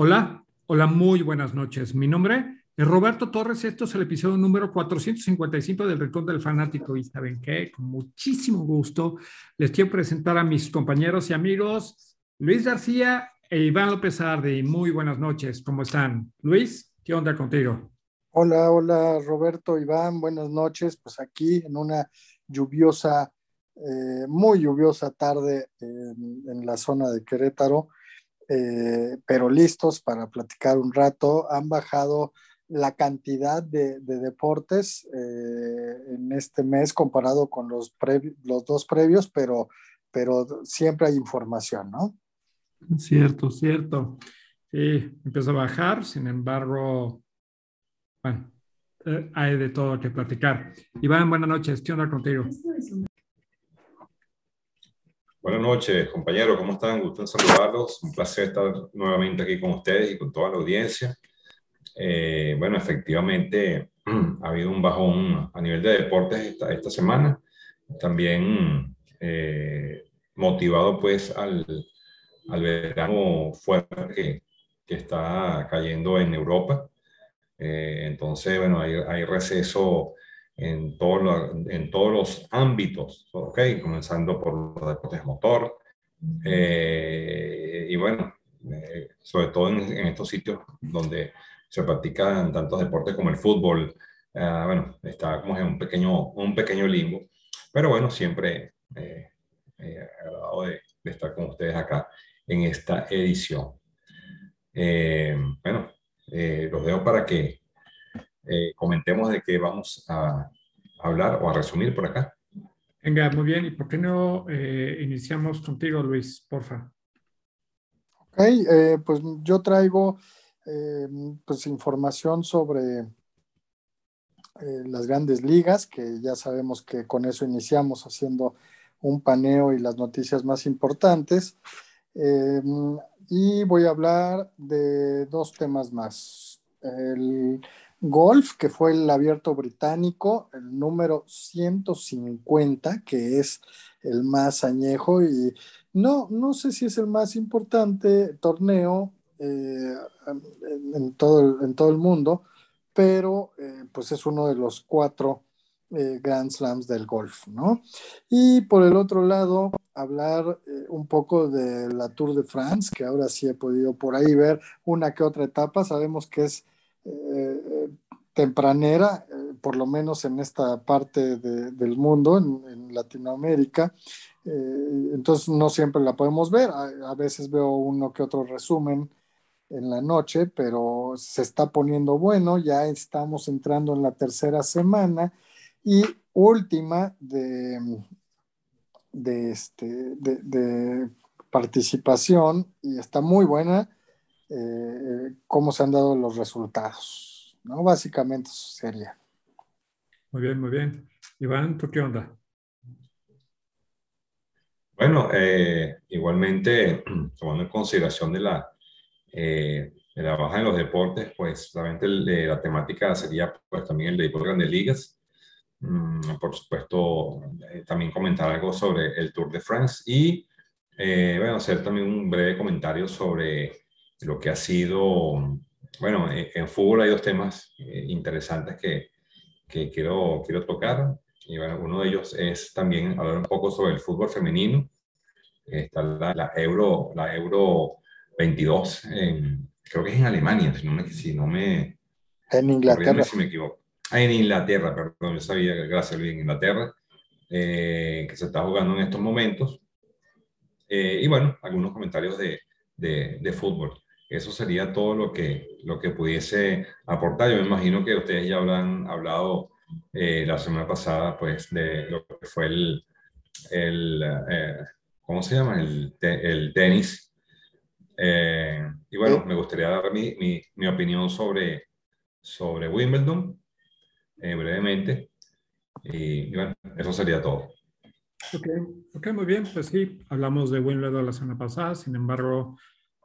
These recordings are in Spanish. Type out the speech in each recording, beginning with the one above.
Hola, hola, muy buenas noches. Mi nombre es Roberto Torres. Esto es el episodio número 455 del Rincón del Fanático. Y saben qué, con muchísimo gusto les quiero presentar a mis compañeros y amigos Luis García e Iván López Arde. Muy buenas noches. ¿Cómo están? Luis, ¿qué onda contigo? Hola, hola Roberto, Iván, buenas noches. Pues aquí en una lluviosa, eh, muy lluviosa tarde en la zona de Querétaro eh, pero listos para platicar un rato. Han bajado la cantidad de, deportes eh, en este mes comparado con los, los dos previos, pero, pero siempre hay información, ¿no? Cierto, cierto. Sí, empieza a bajar, sin embargo, bueno, eh, hay de todo que platicar. Iván, buenas noches, ¿qué onda contigo? Buenas noches, compañeros, ¿cómo están? Gusto en saludarlos. Un placer estar nuevamente aquí con ustedes y con toda la audiencia. Eh, bueno, efectivamente ha habido un bajón a nivel de deportes esta, esta semana, también eh, motivado pues al, al, verano fuerte que, que, está cayendo en Europa. Eh, entonces, bueno, hay, hay receso en, todo en todos los ámbitos, ¿ok? Comenzando por los deportes motor. Eh, y bueno, eh, sobre todo en, estos sitios donde se practican tantos deportes como el fútbol, uh, bueno, está como en un pequeño, un pequeño limbo. Pero bueno, siempre eh, agradado de, de, estar con ustedes acá en esta edición. bueno, los dejo para que eh, comentemos de qué vamos a hablar o a resumir por acá. Venga, muy bien. ¿Y por qué no eh, iniciamos contigo, Luis, porfa? Ok, eh, pues yo traigo pues información sobre las grandes ligas, que ya sabemos que con eso iniciamos haciendo un paneo y las noticias más importantes. y voy a hablar de dos temas más. El Golf, que fue el abierto británico, el número 150, que es el más añejo y no, no sé si es el más importante torneo eh, en, todo, en todo el mundo, pero eh, pues es uno de los cuatro eh, Grand Slams del golf, ¿no? Y por el otro lado, hablar un poco de la Tour de France, que ahora sí he podido por ahí ver una que otra etapa, sabemos que es eh, tempranera, eh, por lo menos en esta parte del mundo, en, Latinoamérica. Eh, entonces no siempre la podemos ver. A, veces veo uno que otro resumen en la noche, pero se está poniendo bueno. Ya estamos entrando en la tercera semana y última de, de, este, de participación y está muy buena eh, cómo se han dado los resultados. ¿no? Básicamente eso sería. Muy bien, muy bien. Iván, ¿tú qué onda? Bueno, eh, igualmente, tomando en consideración de la, eh, de la baja en los deportes, pues realmente la temática sería pues también el de deportes grandes ligas. Mm, por supuesto, también comentar algo sobre el Tour de France y, bueno, hacer también un breve comentario sobre lo que ha sido, bueno, eh, en fútbol hay dos temas eh, interesantes que, que, quiero, quiero tocar. Y bueno, uno de ellos es también hablar un poco sobre el fútbol femenino. Está la, la Euro, la Euro 22, en, creo que es en Alemania, si no me... Si no me en Inglaterra. Si me equivoco. Ah, en Inglaterra, perdón, yo sabía, gracias Luis, en Inglaterra, eh, que se está jugando en estos momentos. y bueno, algunos comentarios de, de, de fútbol. Eso sería todo lo que, lo que pudiese aportar. Yo me imagino que ustedes ya habrán hablado eh, la semana pasada, pues, de lo que fue el, el eh, ¿cómo se llama? El, el tenis. Eh, y bueno, me gustaría dar mi, mi, mi opinión sobre, sobre Wimbledon, brevemente. Y, y, bueno, eso sería todo. Ok, ok, muy bien. Pues sí, hablamos de Wimbledon la semana pasada, sin embargo,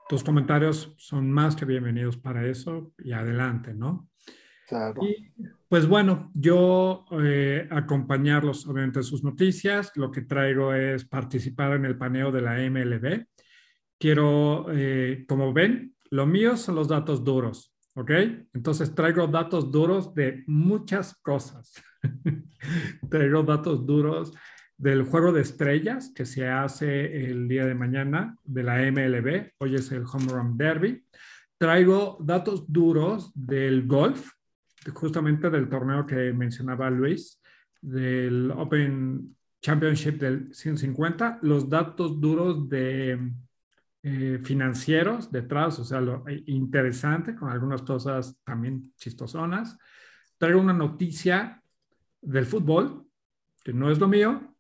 tus comentarios son más que bienvenidos para eso y adelante, ¿no? Claro. Y, pues bueno, yo eh, acompañarlos obviamente en sus noticias. Lo que traigo es participar en el paneo de la MLB. Quiero, eh, como ven, lo mío son los datos duros, ¿ok? Entonces traigo datos duros de muchas cosas. traigo datos duros del juego de estrellas que se hace el día de mañana de la MLB. Hoy es el Home Run Derby. Traigo datos duros del golf, justamente del torneo que mencionaba Luis, del Open Championship del 150, los datos duros de eh, financieros detrás, o sea, lo interesante, con algunas cosas también chistosonas. Traigo una noticia del fútbol, que no es lo mío,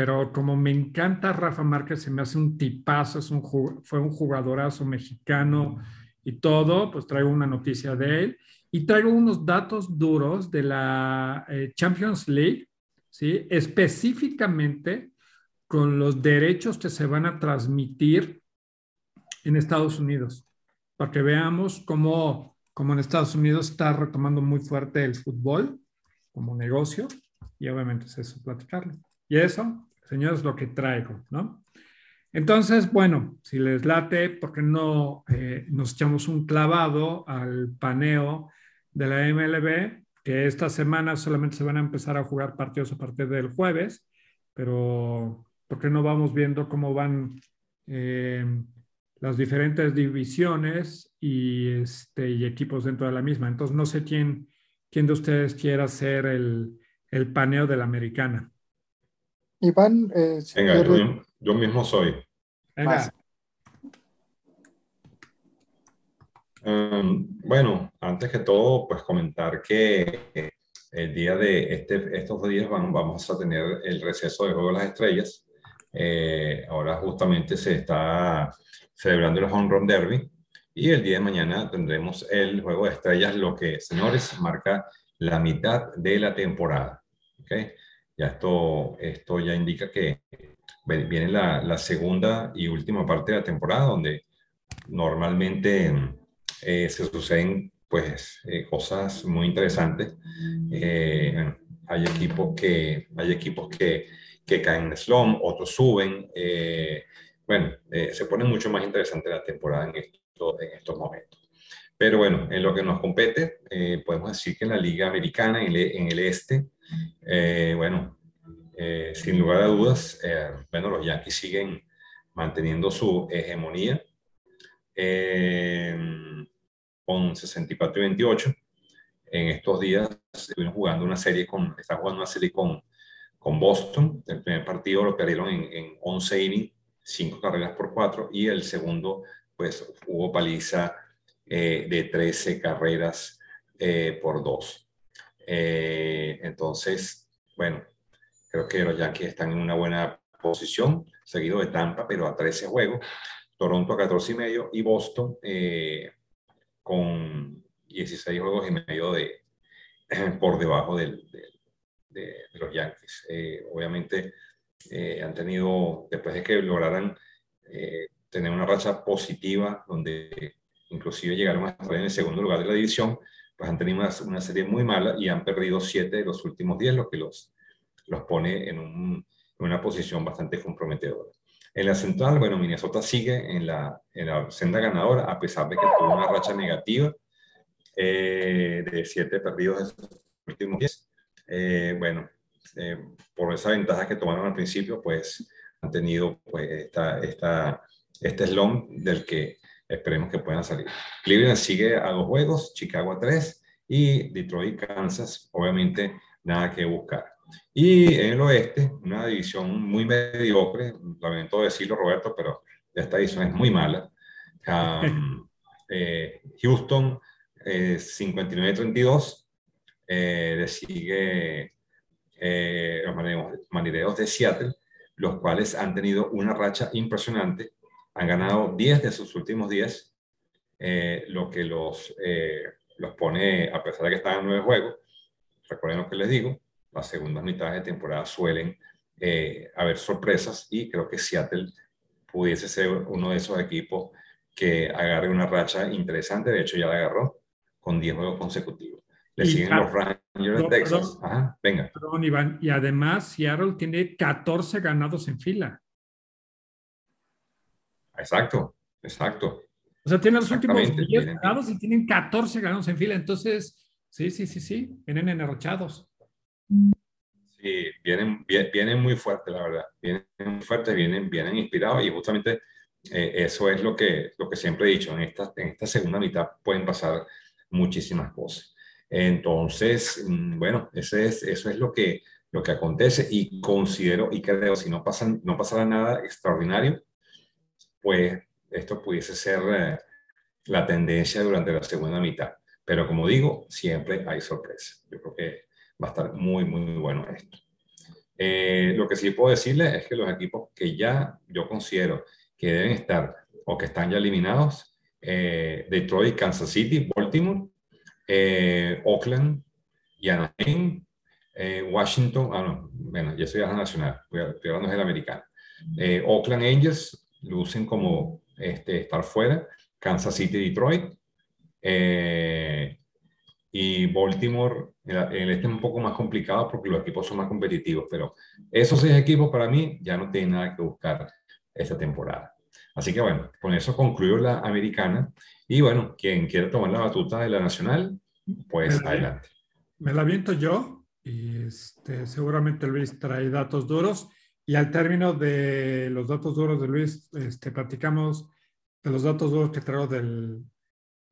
pero como me encanta Rafa Márquez, se me hace un tipazo, es un, fue un jugadorazo mexicano y todo, pues traigo una noticia de él. Y traigo unos datos duros de la eh, Champions League, ¿sí? específicamente con los derechos que se van a transmitir en Estados Unidos, para que veamos cómo, cómo en Estados Unidos está retomando muy fuerte el fútbol como negocio y obviamente es eso, platicarlo. Y eso, señores, lo que traigo, ¿no? Entonces, bueno, si les late, ¿por qué no eh, nos echamos un clavado al paneo de la MLB? Que esta semana solamente se van a empezar a jugar partidos a partir del jueves, pero ¿por qué no vamos viendo cómo van eh, las diferentes divisiones y, este, y equipos dentro de la misma. Entonces, no sé quién, quién de ustedes quiera hacer el, el paneo de la americana. Iván, eh, Venga, yo, mismo soy. Venga. Um, bueno, antes que todo, pues comentar que el día de este, estos días vamos a tener el receso de Juego de las Estrellas. Eh, ahora justamente se está celebrando el Home Run Derby. Y el día de mañana tendremos el juego de estrellas, lo que, señores, marca la mitad de la temporada. ¿okay? Ya esto, esto ya indica que viene la, la, segunda y última parte de la temporada, donde normalmente eh, se suceden pues, eh, cosas muy interesantes. Eh, hay equipos que, hay equipos que, que caen en slum, otros suben bueno, eh, se pone mucho más interesante la temporada en, esto, en estos momentos. Pero bueno, en lo que nos compete, eh, podemos decir que en la Liga Americana, en el, en el este, eh, bueno, sin lugar a dudas, bueno, los Yankees siguen manteniendo su hegemonía con 64 y 28. En estos días estuvieron jugando una serie con, están jugando una serie con, con Boston. El primer partido lo perdieron en, en 11 innings cinco carreras por cuatro y el segundo, pues hubo paliza eh, de 13 carreras eh, por dos. Eh, entonces, bueno, creo que los Yankees están en una buena posición, seguido de Tampa, pero a 13 juegos, Toronto a 14 y medio y Boston con 16 juegos y medio de, por debajo del, de, los Yankees. obviamente, eh, han tenido, después de que lograran eh, tener una racha positiva, donde inclusive llegaron a estar en el segundo lugar de la división, pues han tenido una, serie muy mala y han perdido siete de los últimos diez, lo que los, los pone en, en una posición bastante comprometedora. En la central, bueno, Minnesota sigue en la, en la senda ganadora, a pesar de que tuvo una racha negativa eh, de siete perdidos en los últimos diez. bueno, eh, por esa ventaja que tomaron al principio, pues han tenido pues, esta, esta, este slump del que esperemos que puedan salir. Cleveland sigue a dos juegos, Chicago a tres y Detroit, Kansas, obviamente nada que buscar. Y en el oeste, una división muy mediocre, lamento decirlo Roberto, pero esta división es muy mala. Um, eh, Houston, eh, 59-32, eh, le sigue eh, los marineros de Seattle, los cuales han tenido una racha impresionante. Han ganado 10 de sus últimos 10, eh, lo que los, eh, los pone, a pesar de que están en nueve juegos, recuerden lo que les digo, las segundas mitades de temporada suelen haber sorpresas y creo que Seattle pudiese ser uno de esos equipos que agarre una racha interesante. De hecho, ya la agarró con 10 juegos consecutivos. Le siguen los Rangers de Texas. Ajá, venga. Perdón, Iván. Y además, Seattle tiene 14 ganados en fila. Exacto, exacto. sea, tienen los últimos 10 ganados y tienen 14 ganados en fila. Entonces, sí, sí, sí, sí, vienen enarrochados. Sí, vienen, vienen muy fuertes, la verdad. Vienen muy fuertes, vienen, vienen inspirados y justamente eh, eso es lo que, lo que siempre he dicho. En esta, en esta segunda mitad pueden pasar muchísimas cosas. Entonces, mm, bueno, ese es, eso es lo que, lo que acontece y considero y creo, si no, pasan, no pasara nada extraordinario, pues esto pudiese ser eh, la tendencia durante la segunda mitad. Pero como digo, siempre hay sorpresas. Yo creo que va a estar muy, muy bueno esto. Eh, lo que sí puedo decirles es que los equipos que ya yo considero que deben estar o que están ya eliminados, eh, Detroit, Kansas City, Baltimore, eh, Oakland y Anaheim, eh, Washington, ah, no, bueno, ya soy nacional, estoy hablando del americano. Eh, Oakland Angels lucen como este, estar fuera, Kansas City, Detroit, y Baltimore, el, este es un poco más complicado porque los equipos son más competitivos, pero esos seis equipos para mí ya no tienen nada que buscar esta temporada. Así que bueno, con eso concluyo la americana y bueno, quien quiera tomar la batuta de la nacional, pues adelante. Me la viento yo y este, seguramente Luis trae datos duros. Y al término de los datos duros de Luis, este, platicamos de los datos duros que traigo del,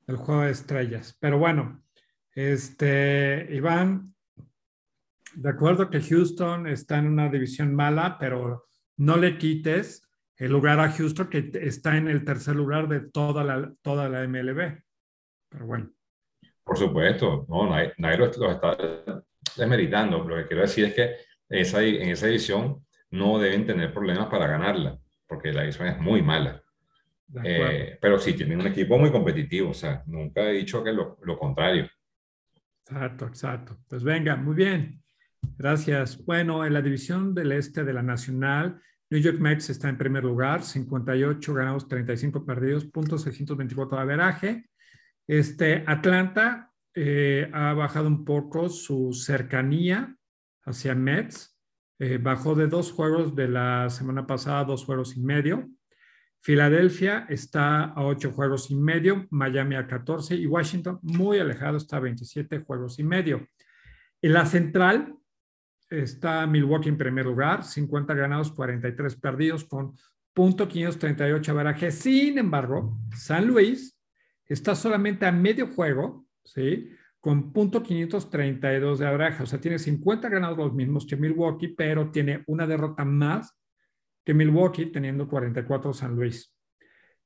del juego de estrellas. Pero bueno, este, Iván, de acuerdo que Houston está en una división mala, pero no le quites el lugar a Houston, que está en el tercer lugar de toda la, toda la MLB. Pero bueno. Por supuesto, no, nadie, lo, está desmeritando. Lo que quiero decir es que esa, en esa edición no deben tener problemas para ganarla, porque la edición es muy mala. Eh, pero sí, tienen un equipo muy competitivo, o sea, nunca he dicho que lo, lo contrario. Exacto, exacto. Pues venga, muy bien. Gracias. Bueno, en la división del este de la Nacional, New York Mets está en primer lugar, 58 ganados, 35 perdidos, punto 624 de averaje. Este, Atlanta eh, ha bajado un poco su cercanía hacia Mets. Eh, bajó de dos juegos de la semana pasada, dos juegos y medio. Filadelfia está a ocho juegos y medio, Miami a 14 y Washington muy alejado está a 27 juegos y medio. En la central, está Milwaukee en primer lugar, 50 ganados, 43 perdidos, con punto 538 averaje. Sin embargo, San Luis está solamente a medio juego, ¿sí? Con punto 532 de averaje. O sea, tiene 50 ganados los mismos que Milwaukee, pero tiene una derrota más que Milwaukee, teniendo 44 San Luis.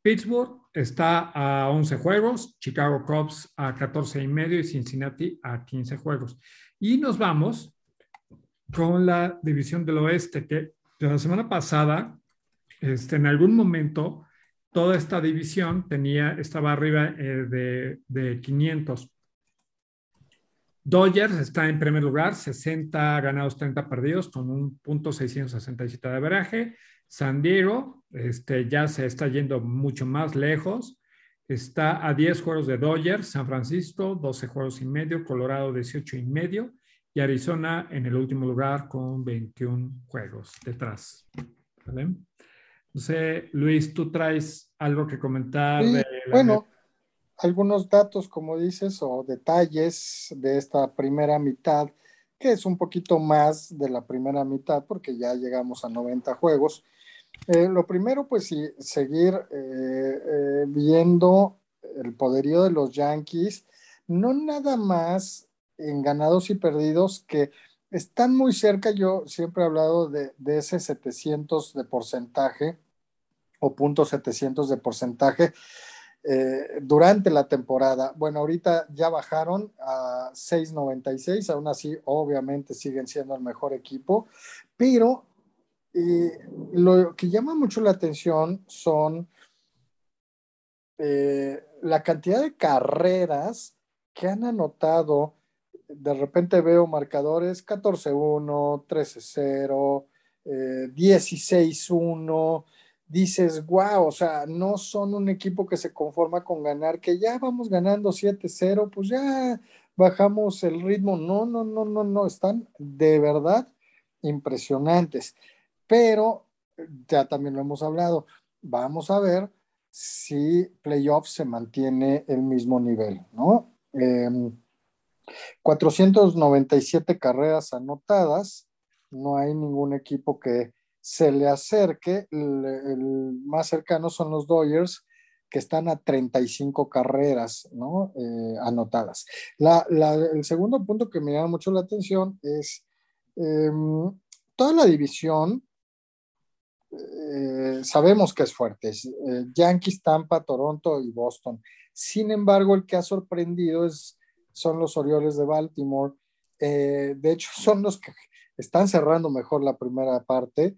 Pittsburgh está a 11 juegos, Chicago Cubs a 14 y medio y Cincinnati a 15 juegos. Y nos vamos con la división del oeste, que la semana pasada, este, en algún momento, toda esta división tenía, estaba arriba eh, de, de 500. Dodgers está en primer lugar, 60 ganados, 30 perdidos, con un punto 667 de averaje. San Diego este, ya se está yendo mucho más lejos. Está a 10 juegos de Dodgers, San Francisco 12 juegos y medio, Colorado 18 y medio, y Arizona en el último lugar con 21 juegos detrás. ¿Vale? No sé, Luis, tú traes algo que comentar. bueno, algunos datos, como dices, o detalles de esta primera mitad, que es un poquito más de la primera mitad, porque ya llegamos a 90 juegos. Eh, lo primero, pues sí, seguir eh, eh, viendo el poderío de los Yankees, no nada más en ganados y perdidos que están muy cerca. Yo siempre he hablado de, ese 700 de porcentaje o punto 700 de porcentaje eh, durante la temporada. Bueno, ahorita ya bajaron a 6.96, aún así obviamente siguen siendo el mejor equipo, pero eh, lo que llama mucho la atención son eh, la cantidad de carreras que han anotado de repente veo marcadores 14-1, 13-0, 16-1. Dices, wow, o sea, no son un equipo que se conforma con ganar, que ya vamos ganando 7-0, pues ya bajamos el ritmo. No, no, no, no, no, están de verdad impresionantes. Pero ya también lo hemos hablado. Vamos a ver si playoff se mantiene el mismo nivel, ¿no? 497 em, carreras anotadas, no hay ningún equipo que se le acerque, el, más cercano son los Dodgers, que están a 35 carreras ¿no? Eh, anotadas. el segundo punto que me llama mucho la atención es em, toda la división eh, sabemos que es fuerte, eh, Yankees, Tampa, Toronto y Boston. Sin embargo, el que ha sorprendido es, son los Orioles de Baltimore. De hecho, son los que están cerrando mejor la primera parte.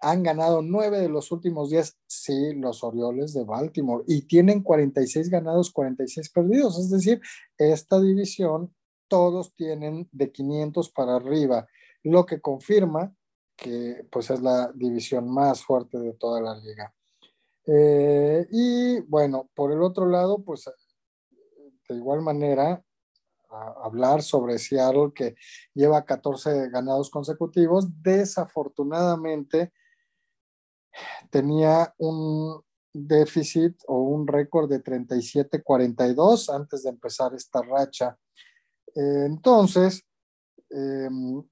Han ganado nueve de los últimos días, sí, los Orioles de Baltimore, y tienen 46 ganados, 46 perdidos. Es decir, esta división, todos tienen de 500 para arriba, lo que confirma que pues es la división más fuerte de toda la liga. Eh, y bueno, por el otro lado, pues de igual manera, hablar sobre Seattle que lleva 14 ganados consecutivos, desafortunadamente tenía un déficit o un récord de 37-42 antes de empezar esta racha. Eh, entonces, em,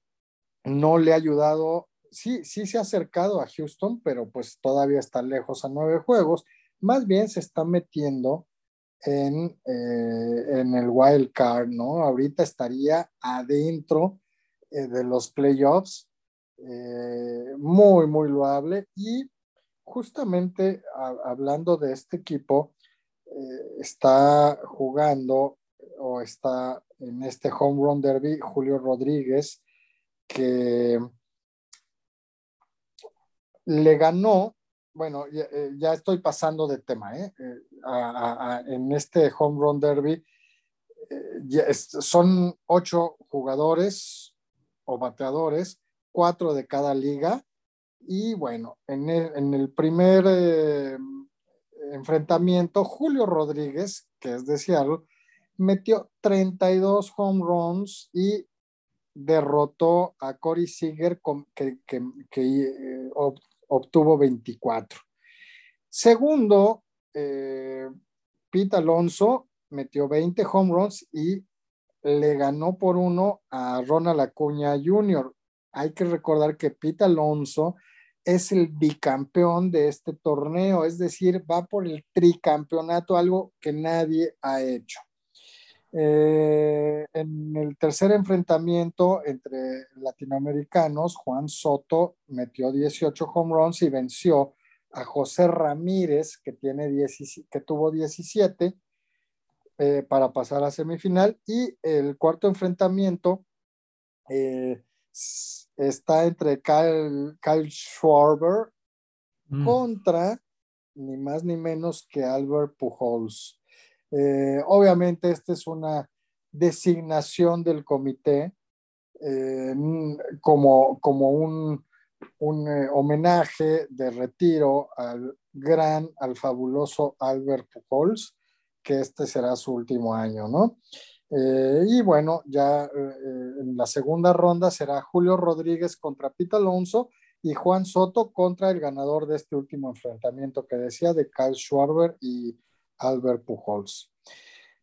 no le ha ayudado sí, sí se ha acercado a Houston, pero pues todavía está lejos a nueve juegos. Más bien se está metiendo en, eh, en el wild card, ¿no? Ahorita estaría adentro eh, de los playoffs, eh, muy, muy loable. Y justamente hablando de este equipo, está jugando o está en este home run derby Julio Rodríguez, que le ganó, bueno, ya, eh, estoy pasando de tema, ¿eh? eh en este home run derby eh, son ocho jugadores o bateadores, cuatro de cada liga, y bueno, en el, primer enfrentamiento, Julio Rodríguez, que es de Seattle, metió 32 home runs y derrotó a Corey Seager que, que, que obtuvo 24. Segundo, eh, Pete Alonso metió 20 home runs y le ganó por uno a Ronald Acuña Jr. Hay que recordar que Pete Alonso es el bicampeón de este torneo, es decir, va por el tricampeonato, algo que nadie ha hecho. Eh, en el tercer enfrentamiento entre latinoamericanos, Juan Soto metió 18 home runs y venció a José Ramírez, que, tiene que tuvo 17, eh, para pasar a semifinal. Y el cuarto enfrentamiento eh, está entre Kyle, Kyle Schwarber mm. contra ni más ni menos que Albert Pujols. Eh, obviamente, esta es una designación del comité eh, como, como un, un eh, homenaje de retiro al gran, al fabuloso Albert Pujols, que este será su último año, ¿no? y bueno, ya en la segunda ronda será Julio Rodríguez contra Pita Alonso y Juan Soto contra el ganador de este último enfrentamiento que decía de Kyle Schwarber y Albert Pujols.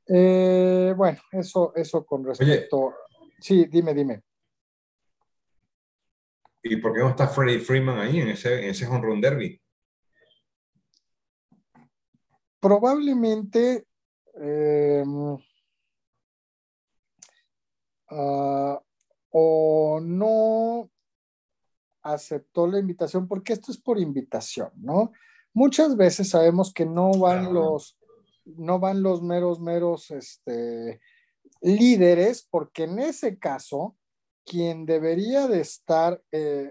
Eh, bueno, eso, eso con respecto. sí, dime, dime. ¿Y por qué no está Freddie Freeman ahí en ese, en ese home run derby? Probablemente em, ah, o no aceptó la invitación, porque esto es por invitación, ¿no? Muchas veces sabemos que no van los no van los meros, meros este, líderes, porque en ese caso, quien debería de estar eh,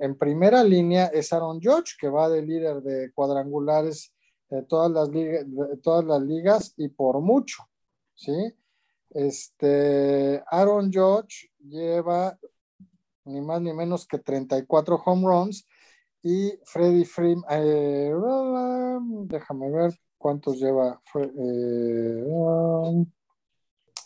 en, primera línea es Aaron George, que va de líder de cuadrangulares de todas las, ligas, de todas las ligas y por mucho, ¿sí? Este, Aaron George lleva ni más ni menos que 34 home runs y Freddy Freeman, eh, déjame ver, ¿Cuántos lleva? Eh, um,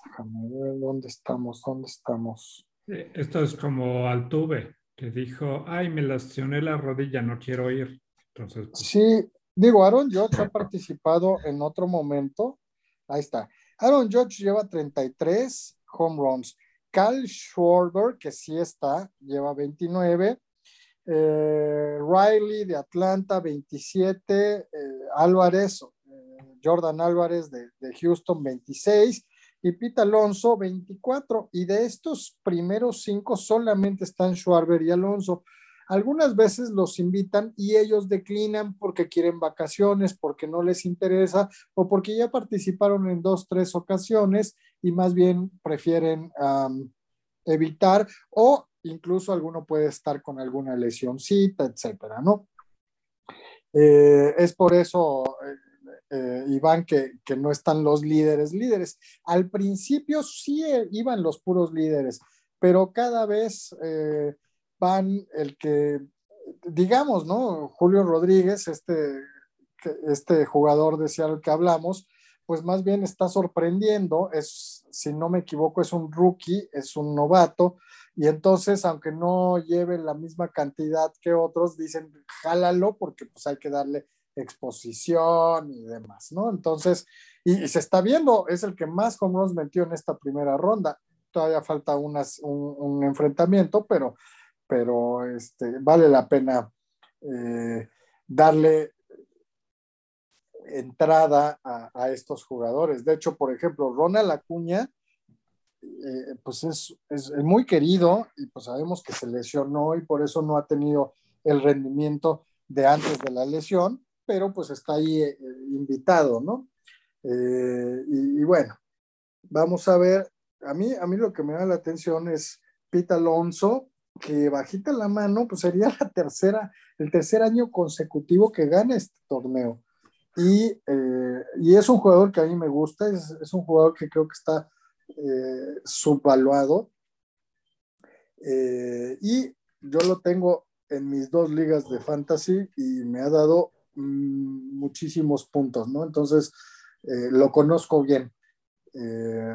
déjame ver dónde estamos, dónde estamos. Esto es como Altuve, que dijo, ay, me lesioné la rodilla, no quiero ir. Entonces, pues, Sí, Digo, Aaron Judge ha participado en otro momento. Ahí está. Aaron Judge lleva 33 home runs. Cal Schwarber, que sí está, lleva 29. Eh, Riley de Atlanta, 27. Eh, Álvarez, Jordan Álvarez de, Houston, 26. Y Pete Alonso, 24. Y de estos primeros cinco solamente están Schwarber y Alonso. Algunas veces los invitan y ellos declinan porque quieren vacaciones, porque no les interesa o porque ya participaron en dos, tres ocasiones y más bien prefieren evitar o incluso alguno puede estar con alguna lesioncita, etcétera, ¿no? Eh, es por eso, eh, eh, Iván, que, que, no están los líderes líderes. Al principio sí iban los puros líderes, pero cada vez van el que, digamos, ¿no? Julio Rodríguez, este, este jugador de Seattle que hablamos, pues más bien está sorprendiendo, es, si no me equivoco, es un rookie, es un novato, y entonces, aunque no lleve la misma cantidad que otros, dicen, jálalo porque pues hay que darle exposición y demás, ¿no? Entonces, y, se está viendo, es el que más home runs metió en esta primera ronda. Todavía falta unas, un, enfrentamiento, pero pero este, vale la pena eh, darle entrada a, estos jugadores. De hecho, por ejemplo, Ronald Acuña, eh, pues es, es, muy querido y pues sabemos que se lesionó y por eso no ha tenido el rendimiento de antes de la lesión, pero pues está ahí eh, invitado, ¿no? y, y, bueno, vamos a ver, a mí, a mí lo que me da la atención es Pete Alonso, que bajita la mano, pues sería la tercera, el tercer año consecutivo que gana este torneo. Y, eh, y es un jugador que a mí me gusta, es, es un jugador que creo que está eh, subvaluado. Eh, y yo lo tengo en mis dos ligas de fantasy y me ha dado muchísimos puntos, ¿no? Entonces, lo conozco bien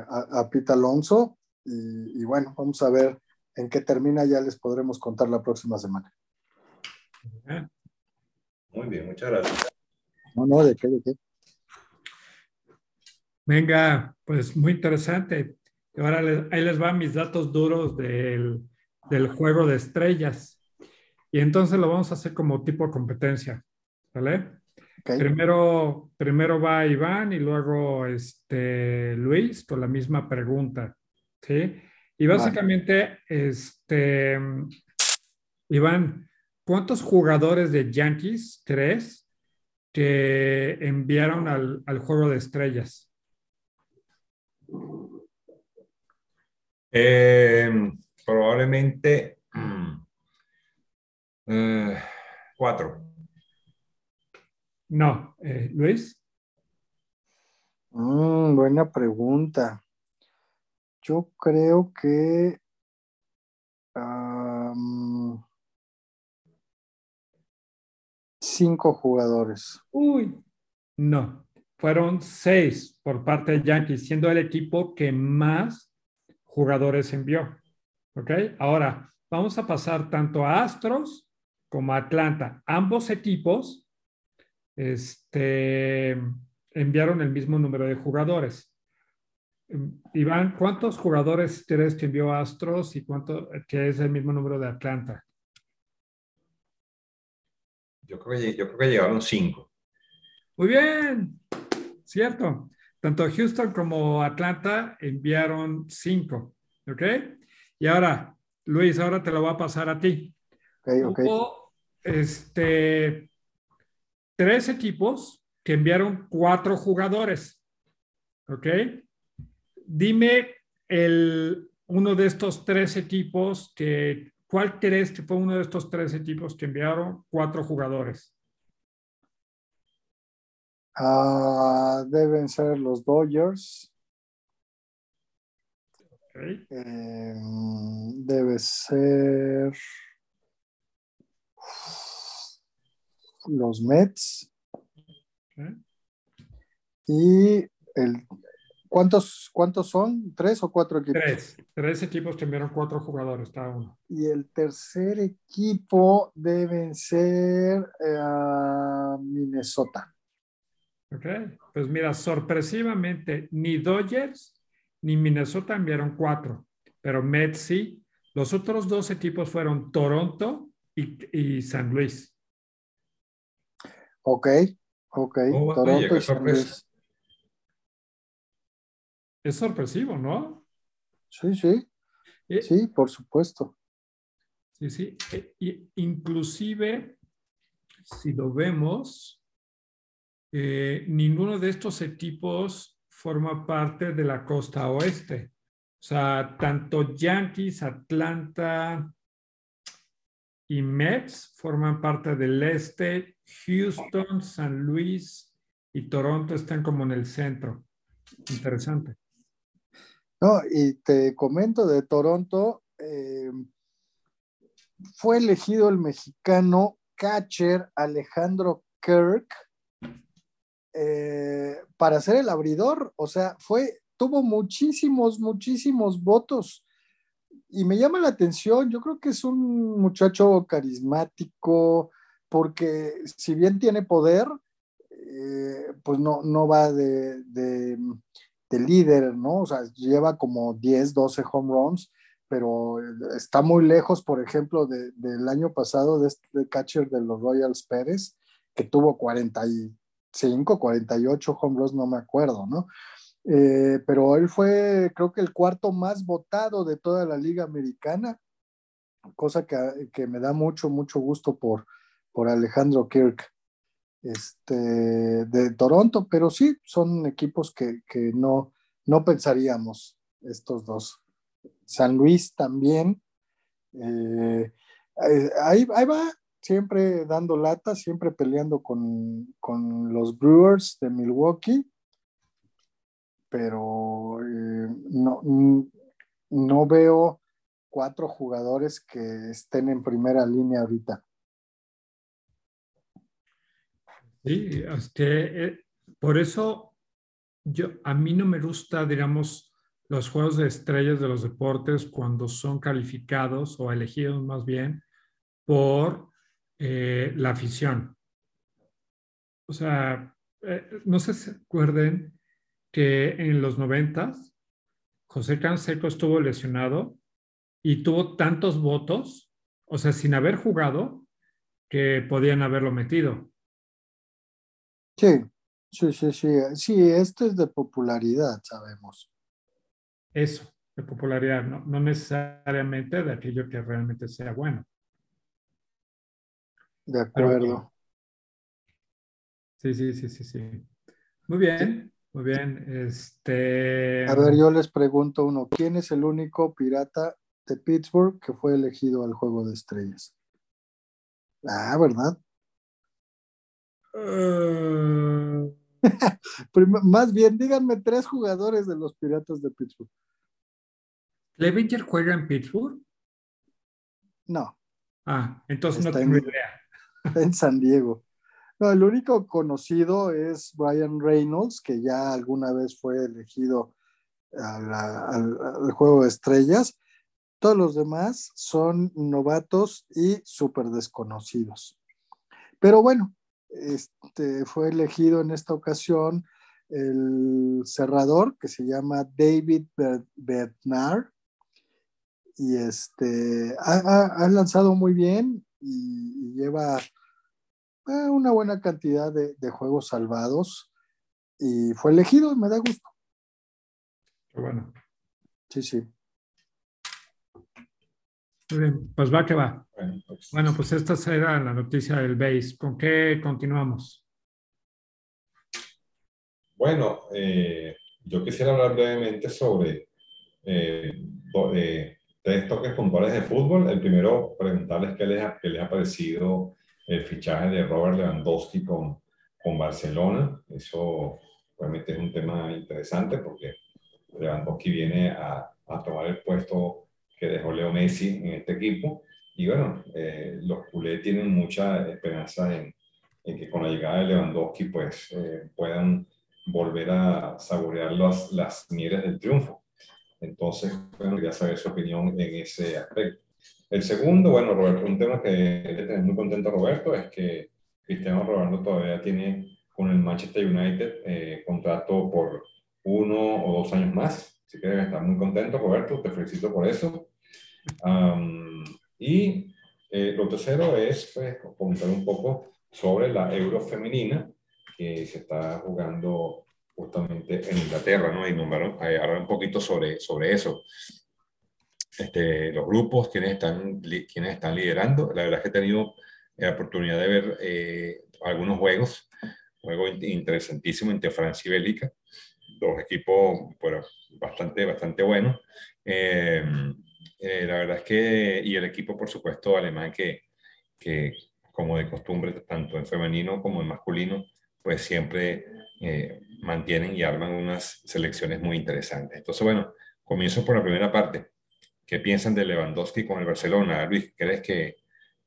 a, a Pete Alonso y, y bueno, vamos a ver en qué termina ya les podremos contar la próxima semana. Muy bien, muchas gracias. No, no, de qué, de qué. Venga, pues muy interesante. Ahora ahí les van mis datos duros del, del, juego de estrellas. Y entonces lo vamos a hacer como tipo competencia. ¿Vale? Okay. Primero, primero va Iván y luego este, Luis con la misma pregunta. ¿Sí? Y básicamente, este, Iván, ¿cuántos jugadores de Yankees crees que enviaron al, al juego de estrellas? Eh, probablemente eh, cuatro. No, eh, Luis. Mm, buena pregunta. Yo creo que um, cinco jugadores. Uy, no, fueron seis por parte de Yankees, siendo el equipo que más jugadores envió. ¿Ok? Ahora, vamos a pasar tanto a Astros como a Atlanta. Ambos equipos este, enviaron el mismo número de jugadores. Iván, ¿cuántos jugadores crees que envió Astros y cuánto que es el mismo número de Atlanta? Yo creo que, yo creo que llegaron cinco. Muy bien, cierto. Tanto Houston como Atlanta enviaron cinco, ¿ok? Y ahora, Luis, ahora te lo voy a pasar a ti. Ok, ok. Hubo, este, tres equipos que enviaron cuatro jugadores, ¿ok? dime el, uno de estos tres equipos que, ¿cuál crees que fue uno de estos tres equipos que enviaron cuatro jugadores? Uh, deben ser los Dodgers. Okay. Eh, debe ser los Mets. Okay. Y el ¿Cuántos, ¿Cuántos son? ¿Tres o cuatro equipos? Tres. Tres equipos que enviaron cuatro jugadores cada uno. Y el tercer equipo deben ser eh, Minnesota. Ok, pues mira, sorpresivamente, ni Dodgers ni Minnesota enviaron cuatro, pero Mets sí. Los otros dos equipos fueron Toronto y, y San Luis. Ok, ok. Oh, Toronto oye, qué sorpresa. Es sorpresivo, ¿no? Sí, sí, Eh, sí, por supuesto. Sí, sí. Eh, inclusive, si lo vemos, eh, ninguno de estos equipos forma parte de la costa oeste. O sea, tanto Yankees, Atlanta y Mets forman parte del este. Houston, San Luis y Toronto están como en el centro. Interesante. No, y te comento de Toronto, eh, fue elegido el mexicano catcher Alejandro Kirk eh, para ser el abridor. O sea, fue, tuvo muchísimos, muchísimos votos. Y me llama la atención, yo creo que es un muchacho carismático, porque si bien tiene poder, eh, pues no, no va de, de, de líder, ¿no? O sea, lleva como 10, 12 home runs, pero está muy lejos, por ejemplo, de- del año pasado de este catcher de los Royals Pérez, que tuvo 45, 48 home runs, no me acuerdo, ¿no? Eh, pero él fue, creo que el cuarto más votado de toda la liga americana, cosa que, que me da mucho, mucho gusto por, por Alejandro Kirk este, de Toronto, pero sí, son equipos que, que no, no pensaríamos estos dos. San Luis también. eh, eh, ahí, ahí va, siempre dando lata, siempre peleando con, con los Brewers de Milwaukee, pero eh, no, no veo cuatro jugadores que estén en primera línea ahorita. Sí, este, eh, por eso yo, a mí no me gusta, digamos, los juegos de estrellas de los deportes cuando son calificados o elegidos más bien por eh, la afición. O sea, eh, no se acuerden que en los noventas José Canseco estuvo lesionado y tuvo tantos votos, o sea, sin haber jugado, que podían haberlo metido. Sí, sí, sí, sí. Sí, esto es de popularidad, sabemos. Eso, de popularidad, no, no necesariamente de aquello que realmente sea bueno. De acuerdo. Sí, sí, sí, sí, sí. Muy bien, muy bien. Este, A ver, yo les pregunto uno, ¿quién es el único pirata de Pittsburgh que fue elegido al Juego de Estrellas? Ah, ¿verdad? Prim- más bien, díganme tres jugadores de los Piratas de Pittsburgh. ¿Clevenger juega en Pittsburgh? No, Ah, entonces no tengo en- idea. está en San Diego. El único conocido es Brian Reynolds, que ya alguna vez fue elegido al, Juego de Estrellas. Todos los demás son novatos y súper desconocidos. Pero bueno, este, fue elegido en esta ocasión el cerrador que se llama David Ber- Bednar y este ha, lanzado muy bien y lleva eh, una buena cantidad de, de juegos salvados y fue elegido, me da gusto. Bueno, Sí, sí. muy bien, pues va que va. Bueno, pues, Bueno, pues esta será la noticia del base. ¿Con qué continuamos? bueno, eh, yo quisiera hablar brevemente sobre eh, do- eh, tres toques puntuales de fútbol. El primero, preguntarles qué les qué les ha parecido el fichaje de Robert Lewandowski con, con Barcelona. Eso realmente es un tema interesante porque Lewandowski viene a, a tomar el puesto que dejó Leo Messi en este equipo. Y bueno, eh, los culés tienen mucha esperanza en, en que con la llegada de Lewandowski pues eh, puedan volver a saborear las, las mieles del triunfo. Entonces, bueno, quería saber su opinión en ese aspecto. El segundo, bueno, Roberto, un tema que le tenemos muy contento Roberto es que Cristiano Ronaldo todavía tiene con el Manchester United eh, contrato por uno o dos años más. Así que debe estar muy contento, Roberto. Te felicito por eso. y eh, lo tercero es pues, comentar un poco sobre la Euro femenina que se está jugando justamente en Inglaterra, ¿no? Y eh, hablar un poquito sobre, sobre eso. Este, los grupos, quienes están, quienes están liderando. La verdad es que he tenido la oportunidad de ver eh, algunos juegos, juego interesantísimo entre Francia y Bélgica, dos equipos bueno, bastante, bastante buenos. Eh, eh, la verdad es que, y el equipo, por supuesto, alemán, que, que como de costumbre, tanto en femenino como en masculino, pues siempre mantienen y arman unas selecciones muy interesantes. Entonces, bueno, comienzo por la primera parte. ¿Qué piensan de Lewandowski con el Barcelona? Luis, ¿crees que,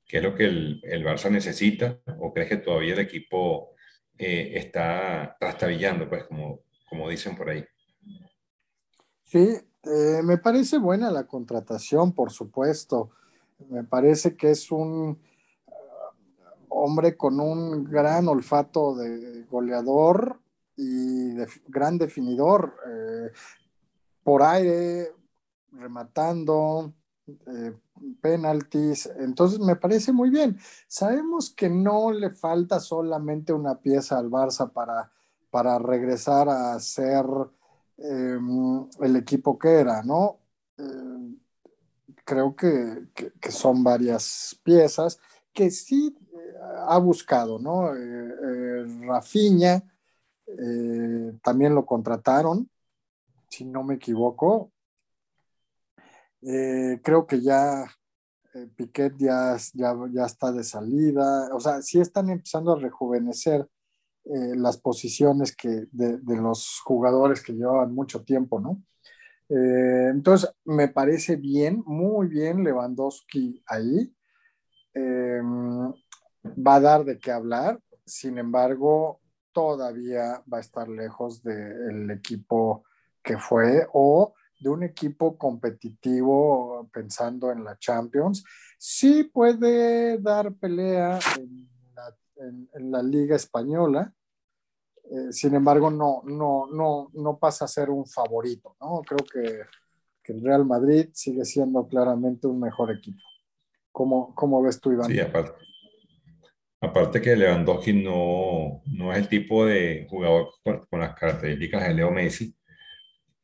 es lo que el, el, Barça necesita o crees que todavía el equipo eh, está trastabillando, pues, como, como dicen por ahí? Sí, eh, me parece buena la contratación, por supuesto. Me parece que es un uh, hombre con un gran olfato de goleador y de gran definidor. Eh, por aire, rematando, eh, penaltis. Entonces me parece muy bien. Sabemos que no le falta solamente una pieza al Barça para, para regresar a ser em, el equipo que era, ¿no? Eh, creo que, son varias piezas que sí eh, ha buscado, ¿no? Rafiña también lo contrataron, si no me equivoco, eh, creo que ya eh, Piquet ya, ya, está de salida. O sea, sí están empezando a rejuvenecer eh, las posiciones que, de, los jugadores que llevaban mucho tiempo, ¿no? entonces, me parece bien, muy bien Lewandowski ahí. va a dar de qué hablar, sin embargo, todavía va a estar lejos del equipo que fue o de un equipo competitivo pensando en la Champions, sí puede dar pelea en la, Liga Española, eh, sin embargo no, no, no, no pasa a ser un favorito, ¿no? Creo que, el Real Madrid sigue siendo claramente un mejor equipo. ¿Cómo, cómo ves tú, Iván? Sí, aparte, que Lewandowski no, no es el tipo de jugador con las características de Leo Messi,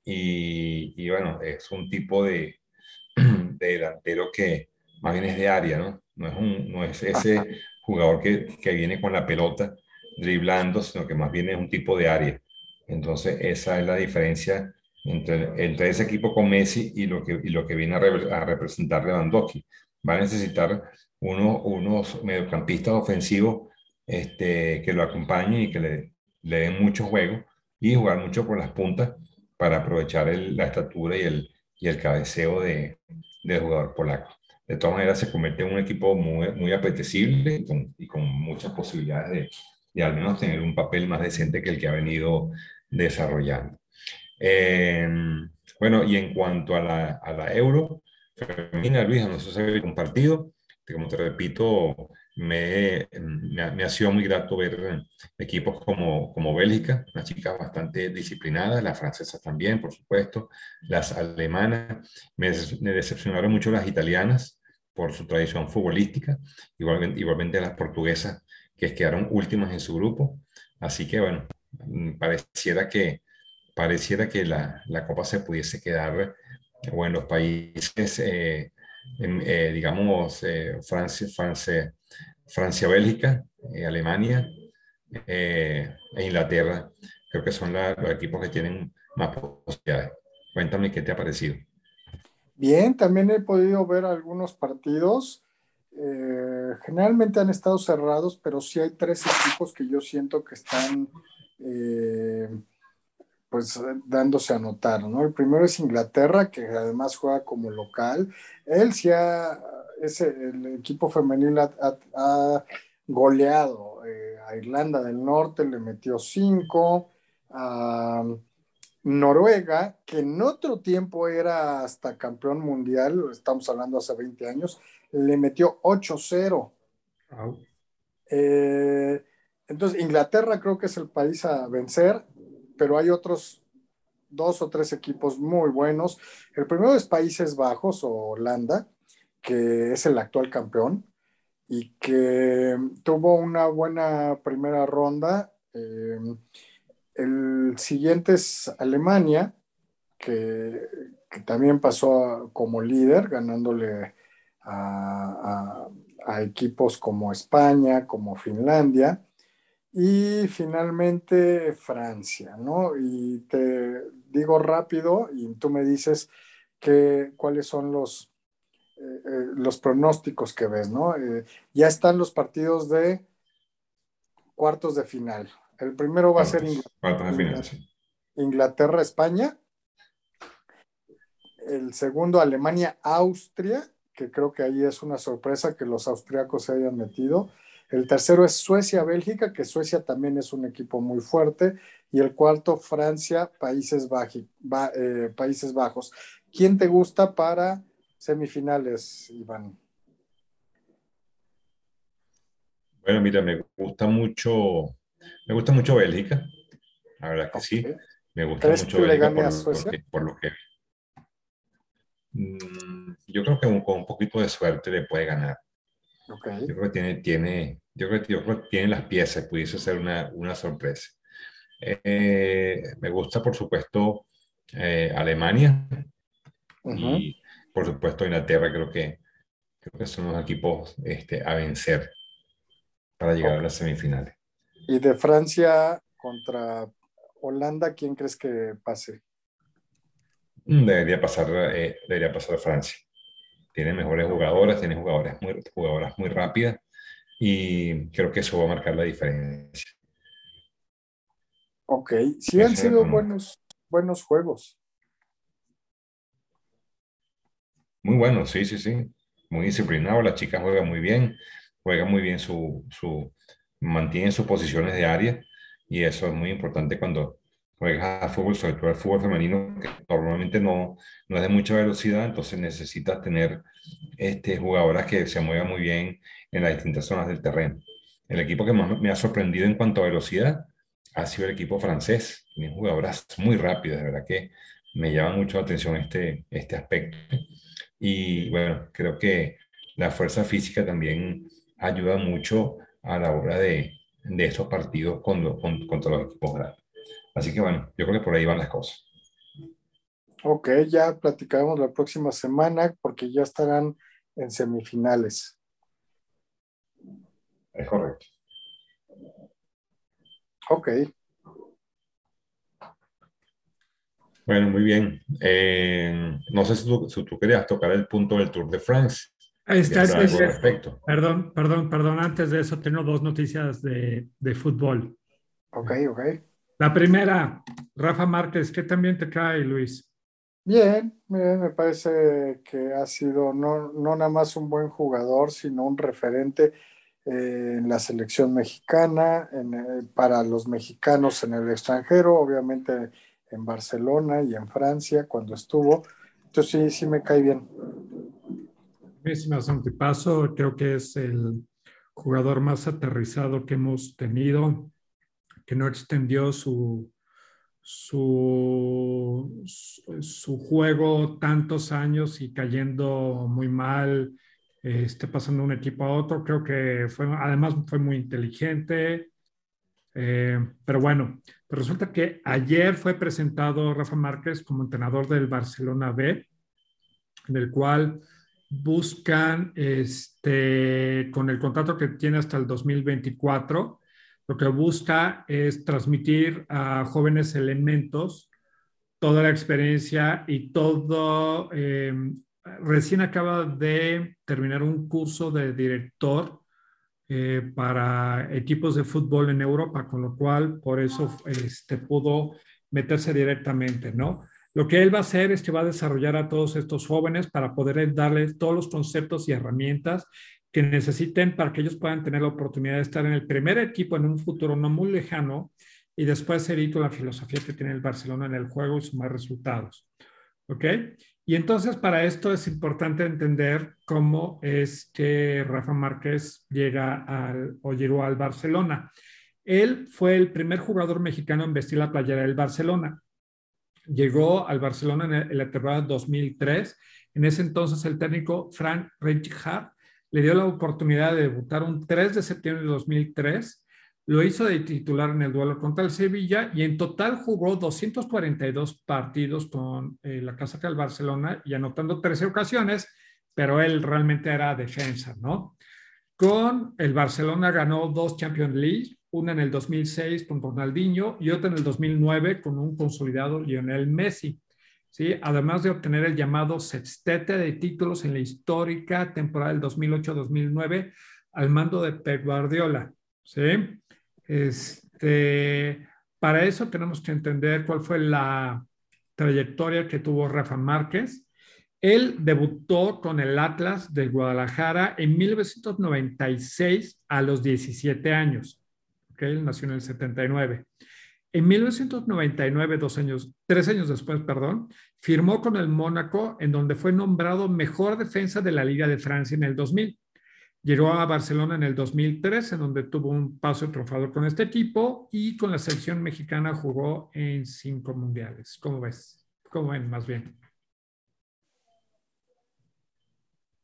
y, bueno, es un tipo de, de, delantero que más bien es de área, ¿no? No es, un, no es ese jugador que, que, viene con la pelota driblando, sino que más bien es un tipo de área. Entonces, esa es la diferencia entre, entre ese equipo con Messi y lo que, y lo que viene a, a representar Lewandowski. Va a necesitar unos, unos mediocampistas ofensivos este, que lo acompañen y que le, le den mucho juego y jugar mucho por las puntas para aprovechar la estatura y el, y el cabeceo de, del jugador polaco. De todas maneras, se convierte en un equipo muy, muy apetecible y con, y con muchas posibilidades de, de, al menos tener un papel más decente que el que ha venido desarrollando. Eh, bueno, y en cuanto a la, a la euro femenina, Luisa, no sé si habéis compartido, como te repito, me, me, ha, sido muy grato ver equipos como, como Bélgica, unas chicas bastante disciplinadas, las francesas también, por supuesto, las alemanas, me, decepcionaron mucho las italianas por su tradición futbolística, igualmente, igualmente las portuguesas que quedaron últimas en su grupo, así que bueno, pareciera que, pareciera que la, la Copa se pudiese quedar o en los países, eh, eh, digamos, eh, Francia, Francia, Francia, Bélgica, eh, Alemania e Inglaterra. Creo que son los equipos que tienen más posibilidades. Cuéntame qué te ha parecido. Bien, también he podido ver algunos partidos. generalmente han estado cerrados, pero sí hay tres equipos que yo siento que están pues dándose a notar, ¿no? El primero es Inglaterra, que además juega como local. Él sí ha, ese, el equipo femenil ha, goleado eh, a Irlanda del Norte, le metió cinco, a Noruega, que en otro tiempo era hasta campeón mundial, estamos hablando hace 20 años, le metió 8-0. Eh, entonces, Inglaterra creo que es el país a vencer, pero hay otros dos o tres equipos muy buenos. El primero es Países Bajos o Holanda, que es el actual campeón y que tuvo una buena primera ronda. Eh, el siguiente es Alemania, que, también pasó como líder, ganándole a, equipos como España, como Finlandia. Y finalmente Francia, ¿no? Y te digo rápido y tú me dices que, cuáles son los, eh, eh, los pronósticos que ves, ¿no? Eh, ya están los partidos de cuartos de final. El primero va a ser Inglaterra, España. El segundo, Alemania, Austria, que creo que ahí es una sorpresa que los austriacos se hayan metido. El tercero es Suecia, Bélgica, que Suecia también es un equipo muy fuerte. Y el cuarto, Francia, Países, Países Bajos. ¿Quién te gusta para semifinales, Iván? Bueno, mira, me gusta mucho, me gusta mucho Bélgica, la verdad que sí. Me gusta mucho Bélgica por, lo que, mm, yo creo que con un poquito de suerte le puede ganar. Okay. Yo creo que tiene, tiene, yo creo que, tiene las piezas, pudiese ser una, una sorpresa. Eh, me gusta, por supuesto, eh, Alemania y por supuesto, Inglaterra creo que, creo que son los equipos este, a vencer para llegar a las semifinales. ¿Y de Francia contra Holanda, quién crees que pase? Mm, debería pasar, eh, debería pasar Francia. Tiene mejores jugadoras, tiene jugadoras muy, jugadoras muy rápidas y creo que eso va a marcar la diferencia. Ok, sí han sido buenos, buenos juegos. Muy bueno, sí, sí, sí. Muy disciplinado. La chica juega muy bien, juega muy bien su, su, mantiene sus posiciones de área y eso es muy importante cuando juegas a fútbol, sobre todo el fútbol femenino, que normalmente no, no es de mucha velocidad, entonces necesitas tener este, jugadoras que se muevan muy bien en las distintas zonas del terreno. El equipo que más me ha sorprendido en cuanto a velocidad ha sido el equipo francés. Tienen jugadoras muy rápidas, de verdad que me llama mucho la atención este, este aspecto. Y bueno, creo que la fuerza física también ayuda mucho a la hora de, de estos partidos con, contra los equipos grandes. Así que bueno, yo creo que por ahí van las cosas. Ok, ya platicaremos la próxima semana porque ya estarán en semifinales. Es correcto. Ok. Bueno, muy bien. Eh, no sé si tú, querías tocar el punto del Tour de France. Está, perdón, perdón, perdón. Antes de eso, tengo dos noticias de, de, fútbol. Ok, ok. La primera, Rafa Márquez, ¿qué también te cae, Luis? Bien, bien, me parece que ha sido no, no nada más un buen jugador, sino un referente eh, en la selección mexicana, en, eh, para los mexicanos en el extranjero, obviamente en Barcelona y en Francia cuando estuvo. Entonces sí, sí me cae bien. Muchísimas antepaso, creo que es el jugador más aterrizado que hemos tenido, que no extendió su, su, su juego tantos años y cayendo muy mal, este, pasando de un equipo a otro. Creo que fue, además fue muy inteligente, eh, pero bueno, resulta que ayer fue presentado Rafa Márquez como entrenador del Barcelona B, en el cual buscan, este, con el contrato que tiene hasta el 2024, lo que busca es transmitir a jóvenes elementos toda la experiencia y todo. Eh, recién acaba de terminar un curso de director eh, para equipos de fútbol en Europa, con lo cual por eso este, pudo meterse directamente, ¿no? Lo que él va a hacer es que va a desarrollar a todos estos jóvenes para poder darles todos los conceptos y herramientas que necesiten para que ellos puedan tener la oportunidad de estar en el primer equipo en un futuro no muy lejano y después seguir con la filosofía que tiene el Barcelona en el juego y sumar resultados. ¿Ok? Y entonces para esto es importante entender cómo es que Rafa Márquez llega al, o llegó al Barcelona. Él fue el primer jugador mexicano en vestir la playera del Barcelona. Llegó al Barcelona en la temporada 2003. En ese entonces el técnico Frank Rijkaard le dio la oportunidad de debutar un 3 de septiembre de 2003 lo hizo de titular en el duelo contra el Sevilla y en total jugó 242 partidos con eh, la Casa del Barcelona y anotando 13 ocasiones, pero él realmente era defensa, ¿no? Con el Barcelona ganó dos Champions League, una en el 2006 con Ronaldinho y otra en el 2009 con un consolidado Lionel Messi. ¿sí? Además de obtener el llamado sextete de títulos en la histórica temporada del 2008-2009 al mando de Pep Guardiola. ¿sí? Este, para eso tenemos que entender cuál fue la trayectoria que tuvo Rafa Márquez. Él debutó con el Atlas de Guadalajara en 1996 a los 17 años. Él nació en el 79. En 1999, dos años, tres años después, perdón, firmó con el Mónaco, en donde fue nombrado mejor defensa de la Liga de Francia en el 2000. Llegó a Barcelona en el 2003, en donde tuvo un paso triunfador con este equipo y con la selección mexicana jugó en cinco mundiales. ¿Cómo ves? ¿Cómo ven, más bien?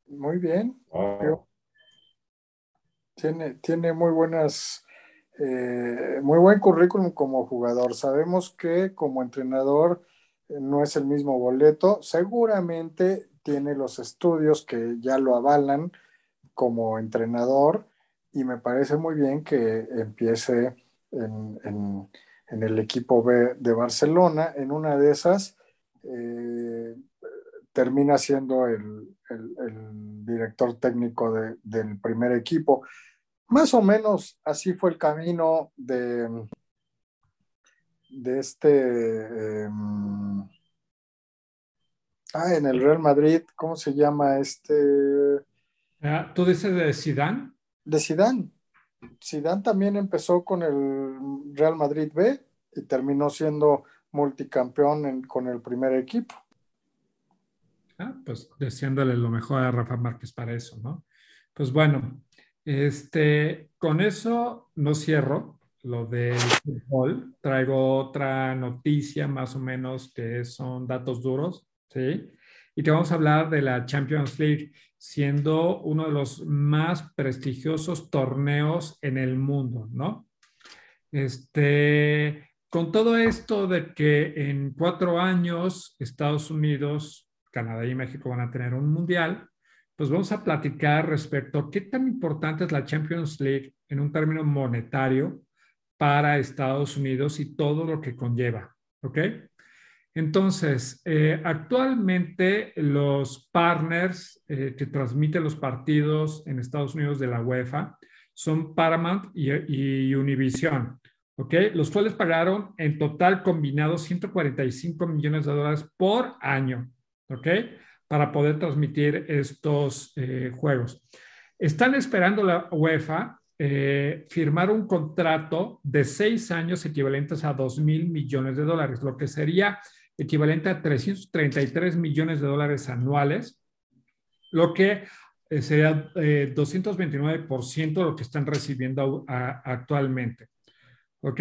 Muy bien. Tiene, tiene muy buenas, eh, muy buen currículum como jugador. Sabemos que como entrenador eh, no es el mismo boleto. Seguramente tiene los estudios que ya lo avalan como entrenador y me parece muy bien que empiece en, el equipo B de Barcelona. En una de esas eh, termina siendo el, director técnico del primer equipo. Más o menos así fue el camino de, de este... Em, ah, en el Real Madrid, ¿cómo se llama este? ¿Tú dices de Sidán? De Sidán. Sidán también empezó con el Real Madrid B y terminó siendo multicampeón con el primer equipo. Ah, pues deseándole lo mejor a Rafa Márquez para eso, ¿no? Pues bueno, este, con eso no cierro lo del fútbol. Traigo otra noticia más o menos que son datos duros, ¿sí? Y te vamos a hablar de la Champions League siendo uno de los más prestigiosos torneos en el mundo, ¿no? Este, con todo esto de que en cuatro años Estados Unidos, Canadá y México van a tener un mundial, pues vamos a platicar respecto a qué tan importante es la Champions League en un término monetario para Estados Unidos y todo lo que conlleva, ¿ok? Entonces, eh, actualmente los partners eh, que transmiten los partidos en Estados Unidos de la UEFA son Paramount y, Univision, ¿ok? Los cuales pagaron en total combinado 145 millones de dólares por año, ¿ok? Para poder transmitir estos eh, juegos. Están esperando la UEFA firmar un contrato de seis años equivalentes a 2 mil millones de dólares, lo que sería equivalente a 333 millones de dólares anuales, lo que eh, sería 229% eh, de lo que están recibiendo actualmente. ¿Ok?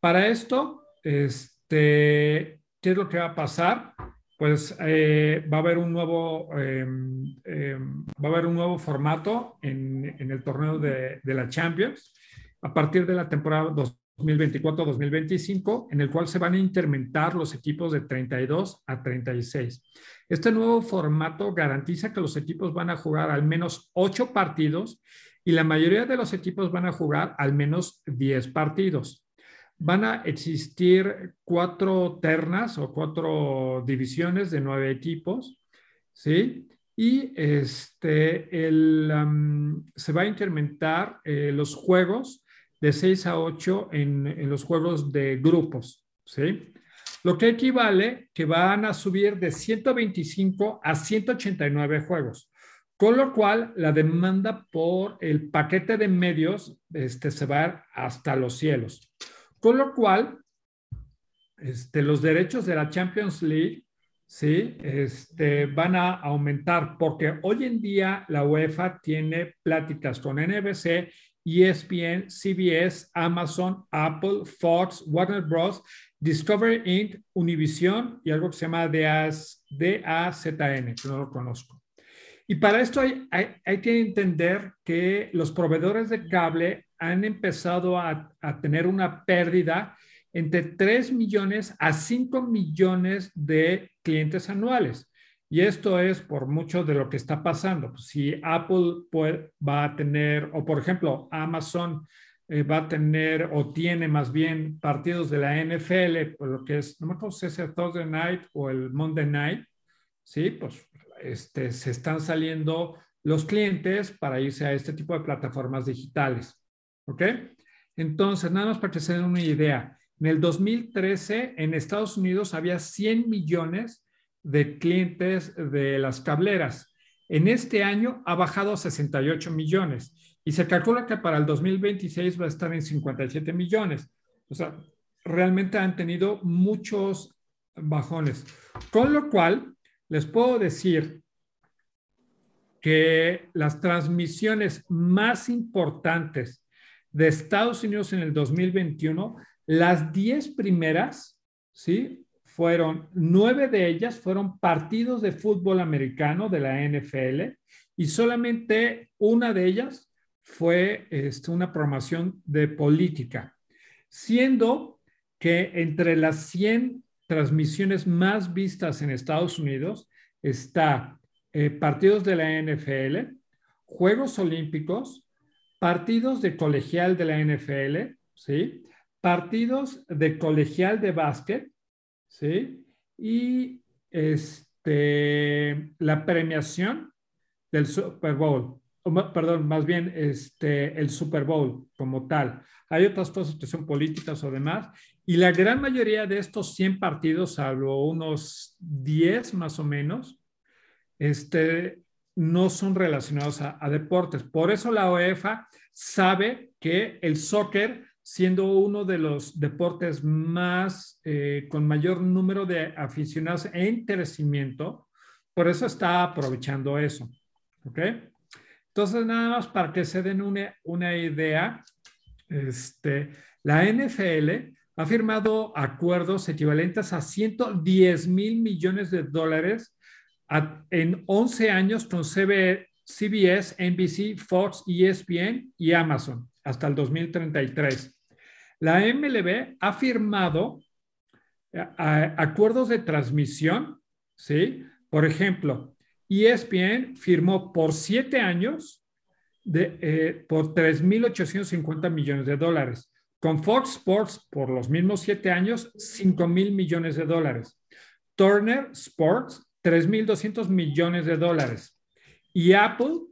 Para esto, este, ¿qué es lo que va a pasar? Pues eh, va a haber un nuevo, em, em, va a haber un nuevo formato en, el torneo de, de, la Champions a partir de la temporada 2 2024-2025, en el cual se van a incrementar los equipos de 32 a 36. Este nuevo formato garantiza que los equipos van a jugar al menos 8 partidos y la mayoría de los equipos van a jugar al menos 10 partidos. Van a existir cuatro ternas o cuatro divisiones de nueve equipos, ¿sí? Y este, el, se va a incrementar eh, los juegos de 6 a 8 en, los juegos de grupos, ¿sí? Lo que equivale que van a subir de 125 a 189 juegos, con lo cual la demanda por el paquete de medios este, se va hasta los cielos. Con lo cual, este, los derechos de la Champions League ¿sí? Este, van a aumentar porque hoy en día la UEFA tiene pláticas con NBC, ESPN, CBS, Amazon, Apple, Fox, Warner Bros., Discovery Inc., Univision y algo que se llama DAZN, que no lo conozco. Y para esto hay, hay, que entender que los proveedores de cable han empezado a, a tener una pérdida entre 3 millones a 5 millones de clientes anuales. Y esto es por mucho de lo que está pasando. Pues, si Apple va a tener, o por ejemplo, Amazon eh, va a tener o tiene más bien partidos de la NFL, por lo que es, no me acuerdo si es el Thursday Night o el Monday Night, ¿sí? Pues este, se están saliendo los clientes para irse a este tipo de plataformas digitales. ¿Ok? Entonces, nada más para que se den una idea, en el 2013, en Estados Unidos había 100 millones de clientes de las cableras. En este año ha bajado a 68 millones y se calcula que para el 2026 va a estar en 57 millones. O sea, realmente han tenido muchos bajones. Con lo cual, les puedo decir que las transmisiones más importantes de Estados Unidos en el 2021 las diez primeras, ¿sí? Fueron, nueve de ellas fueron partidos de fútbol americano de la NFL y solamente una de ellas fue este, una promoción de política, siendo que entre las 100 transmisiones más vistas en Estados Unidos está eh, partidos de la NFL, Juegos Olímpicos, partidos de colegial de la NFL, ¿sí? partidos de colegial de básquet, ¿sí? Y este, la premiación del Super Bowl, perdón, más bien este, el Super Bowl como tal. Hay otras cosas son políticas o demás, y la gran mayoría de estos 100 partidos, salvo unos 10 más o menos, este, no son relacionados a, a deportes. Por eso la UEFA sabe que el soccer siendo uno de los deportes más eh, con mayor número de aficionados en crecimiento, por eso está aprovechando eso. ¿Ok? Entonces, nada más para que se den una, una idea, este, la NFL ha firmado acuerdos equivalentes a 110 mil millones de dólares en 11 años con CBS, NBC, Fox, ESPN y Amazon hasta el 2033. La MLB ha firmado eh, acuerdos de transmisión, ¿sí? Por ejemplo, ESPN firmó por siete años de, eh, por 3.850 millones de dólares. Con Fox Sports, por los mismos siete años, 5 mil millones de dólares. Turner Sports, 3.200 millones de dólares. Y Apple,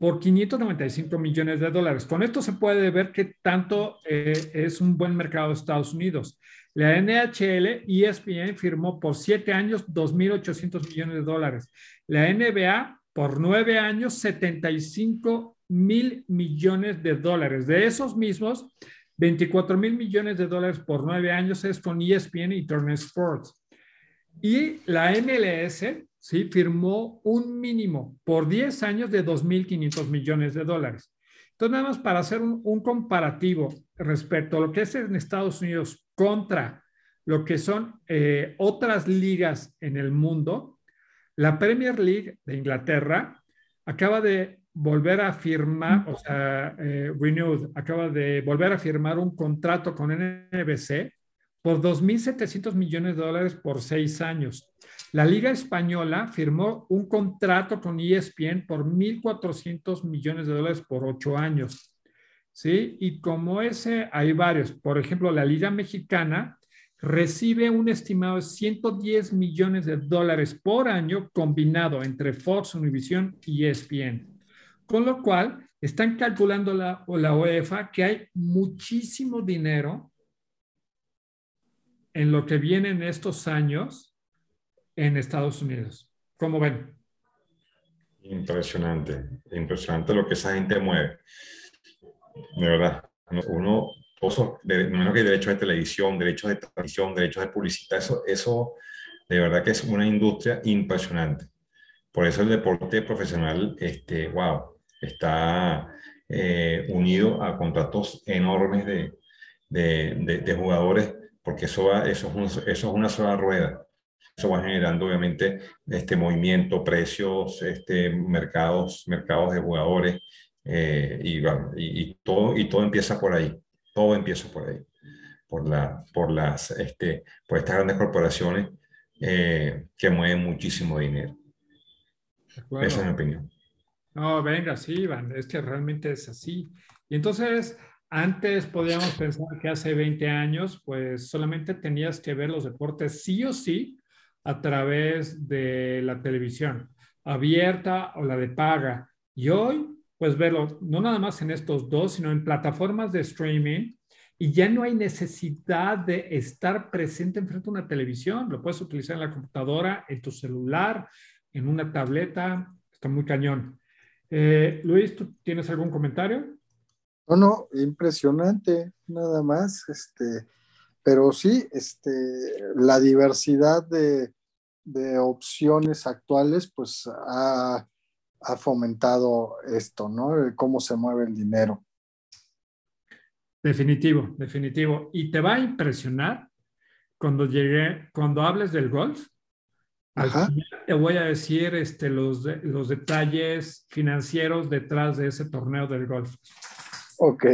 por 595 millones de dólares. Con esto se puede ver que tanto eh, es un buen mercado de Estados Unidos. La NHL ESPN firmó por siete años 2.800 millones de dólares. La NBA por nueve años 75 mil millones de dólares. De esos mismos, 24 mil millones de dólares por nueve años es con ESPN y Turner Sports. Y la MLS ¿sí? firmó un mínimo por 10 años de 2.500 millones de dólares. Entonces, nada más para hacer un, comparativo respecto a lo que es en Estados Unidos contra lo que son eh, otras ligas en el mundo, la Premier League de Inglaterra acaba de volver a firmar, o sea, eh, Renewed, acaba de volver a firmar un contrato con NBC por 2.700 millones de dólares por seis años. La Liga Española firmó un contrato con ESPN por 1.400 millones de dólares por ocho años. ¿Sí? Y como ese, hay varios. Por ejemplo, la Liga Mexicana recibe un estimado de 110 millones de dólares por año combinado entre Fox, Univision y ESPN. Con lo cual, están calculando la, la UEFA que hay muchísimo dinero en lo que viene en estos años en Estados Unidos. ¿Cómo ven? Impresionante, impresionante lo que esa gente mueve. De verdad, uno de, menos que derechos de televisión, derechos de transmisión, derechos de publicidad, eso, eso de verdad que es una industria impresionante. Por eso el deporte profesional, este, wow, está eh, unido a contratos enormes de, de, de, jugadores, porque eso, va, eso, es eso es una sola rueda. Eso va generando obviamente este movimiento, precios, este, mercados, mercados de jugadores, eh, y, y, todo, y todo empieza por ahí, todo empieza por ahí, por, la, por, las, este, por estas grandes corporaciones eh, que mueven muchísimo dinero. Esa es mi opinión. No, venga, sí, Iván, es que realmente es así. Y entonces, antes podíamos pensar que hace 20 años, pues solamente tenías que ver los deportes sí o sí a través de la televisión, abierta o la de paga. Y hoy, pues verlo no nada más en estos dos, sino en plataformas de streaming. Y ya no hay necesidad de estar presente enfrente de una televisión. Lo puedes utilizar en la computadora, en tu celular, en una tableta. Está muy cañón. Eh, Luis, ¿tú tienes algún comentario? No, no, impresionante, nada más. Este, pero sí, este, la diversidad de, opciones actuales, pues ha, fomentado esto, ¿no? Cómo se mueve el dinero. Definitivo, definitivo. Y te va a impresionar cuando llegue, cuando hables del golf. te voy a decir este, los, los detalles financieros detrás de ese torneo del golf. Ok,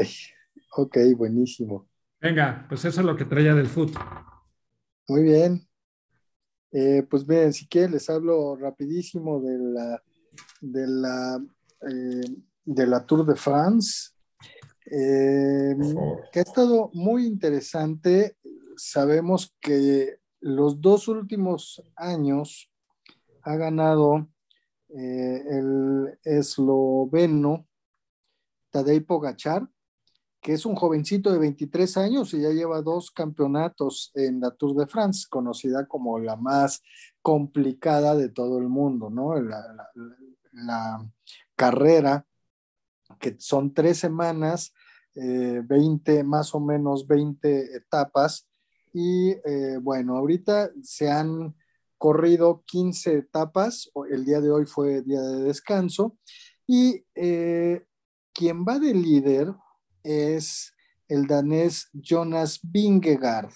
ok, buenísimo. Venga, pues eso es lo que traía del fútbol. Muy bien. Eh, pues bien, si quieren les hablo rapidísimo de la, de la, eh, de la Tour de France, eh, que ha estado muy interesante. Sabemos que los dos últimos años ha ganado el esloveno Tadej Pogachar, que es un jovencito de 23 años y ya lleva dos campeonatos en la Tour de France, conocida como la más complicada de todo el mundo, ¿no? La, carrera, que son tres semanas, 20, eh, más o menos 20 etapas, y eh, bueno, ahorita se han corrido 15 etapas, el día de hoy fue día de descanso, y eh, quien va de líder es el danés Jonas Vingegaard.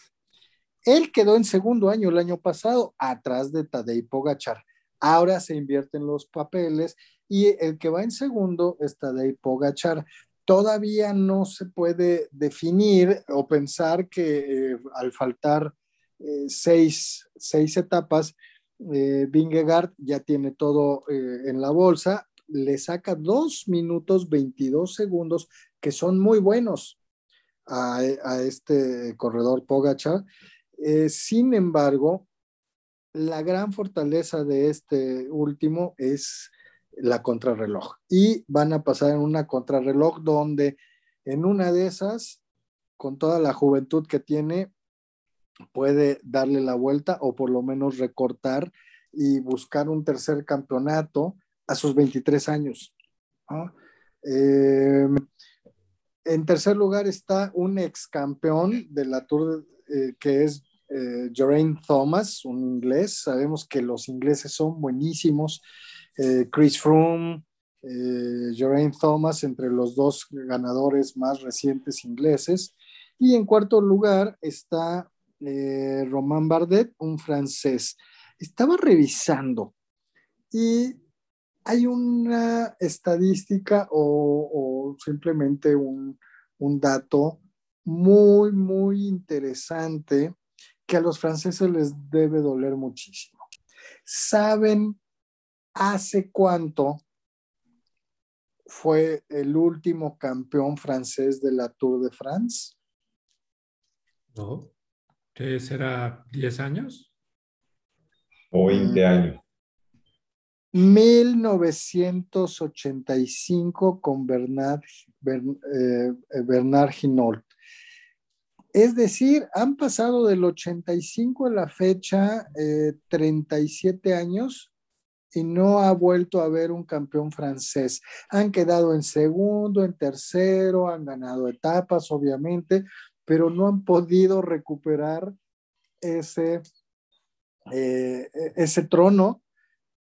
Él quedó en segundo año el año pasado, atrás de Tadej Pogachar. Ahora se invierten los papeles y el que va en segundo es Tadej Pogachar. Todavía no se puede definir o pensar que eh, al faltar eh, seis, etapas, eh, Vingegaard ya tiene todo en la bolsa. Le saca dos minutos 22 segundos que son muy buenos a, este corredor Pogacha. Eh, sin embargo, la gran fortaleza de este último es la contrarreloj. Y van a pasar en una contrarreloj donde en una de esas, con toda la juventud que tiene, puede darle la vuelta o por lo menos recortar y buscar un tercer campeonato a sus 23 años. Eh, en tercer lugar está un ex campeón de la Tour eh, que es eh, Thomas, un inglés. Sabemos que los ingleses son buenísimos. Eh, Chris Froome, Geraint Thomas, entre los dos ganadores más recientes ingleses. Y en cuarto lugar está Romain Bardet, un francés. Estaba revisando y hay una estadística o, simplemente un, dato muy, muy interesante que a los franceses les debe doler muchísimo. ¿Saben hace cuánto fue el último campeón francés de la Tour de France? No. ¿Qué será? ¿10 años? O 20 años. 1985 con Bernard, eh, Bernard Hinault. Es decir, han pasado del 85 a la fecha 37 eh, años y no ha vuelto a haber un campeón francés. Han quedado en segundo, en tercero, han ganado etapas, obviamente, pero no han podido recuperar ese, eh, ese trono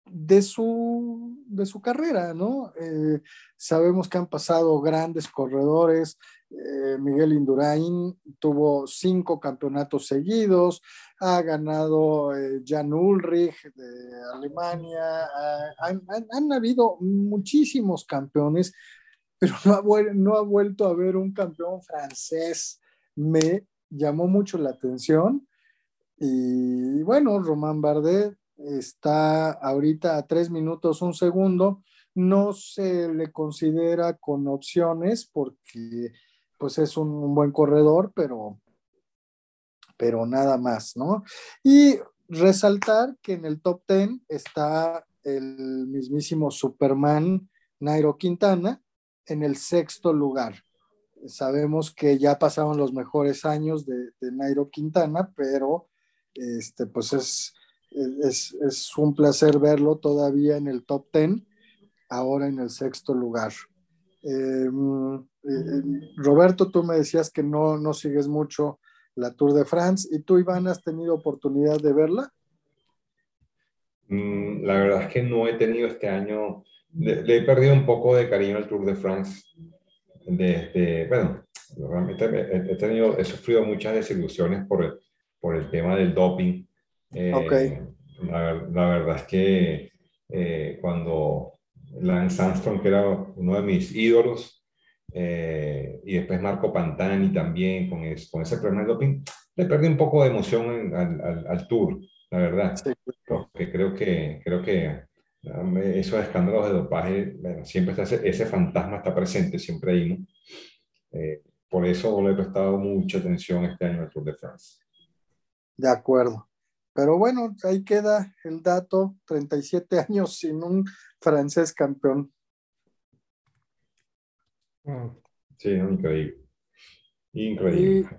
de su, de su carrera, ¿no? Eh, sabemos que han pasado grandes corredores. Eh, Miguel Indurain tuvo cinco campeonatos seguidos, ha ganado eh, Jan Ulrich de Alemania, han, habido muchísimos campeones, pero no ha, no ha vuelto a haber un campeón francés. Me llamó mucho la atención. Y bueno, Román Bardet está ahorita a tres minutos un segundo, no se le considera con opciones porque pues es un, buen corredor, pero, pero nada más, ¿no? Y resaltar que en el top ten está el mismísimo Superman Nairo Quintana en el sexto lugar. Sabemos que ya pasaron los mejores años de, de Nairo Quintana, pero este, pues es, es, un placer verlo todavía en el top 10, ahora en el sexto lugar. Em, eh, Roberto, tú me decías que no, no sigues mucho la Tour de France. ¿Y tú, Iván, has tenido oportunidad de verla? Mm, la verdad es que no he tenido este año, le, he perdido un poco de cariño al Tour de France. Desde, bueno, realmente he, tenido, he sufrido muchas desilusiones por el, por el tema del doping. Eh, la, verdad es que eh, cuando Lance Armstrong, que era uno de mis ídolos, eh, y después Marco Pantani también con, con ese problema de doping, le perdí un poco de emoción al, al, tour, la verdad. Porque creo que, creo que esos escándalos de dopaje, siempre está ese, ese, fantasma está presente, siempre ahí, ¿no? por eso le he prestado mucha atención este año al Tour de France. De acuerdo. Pero bueno, ahí queda el dato, 37 años sin un francés campeón. Sí, increíble. Increíble.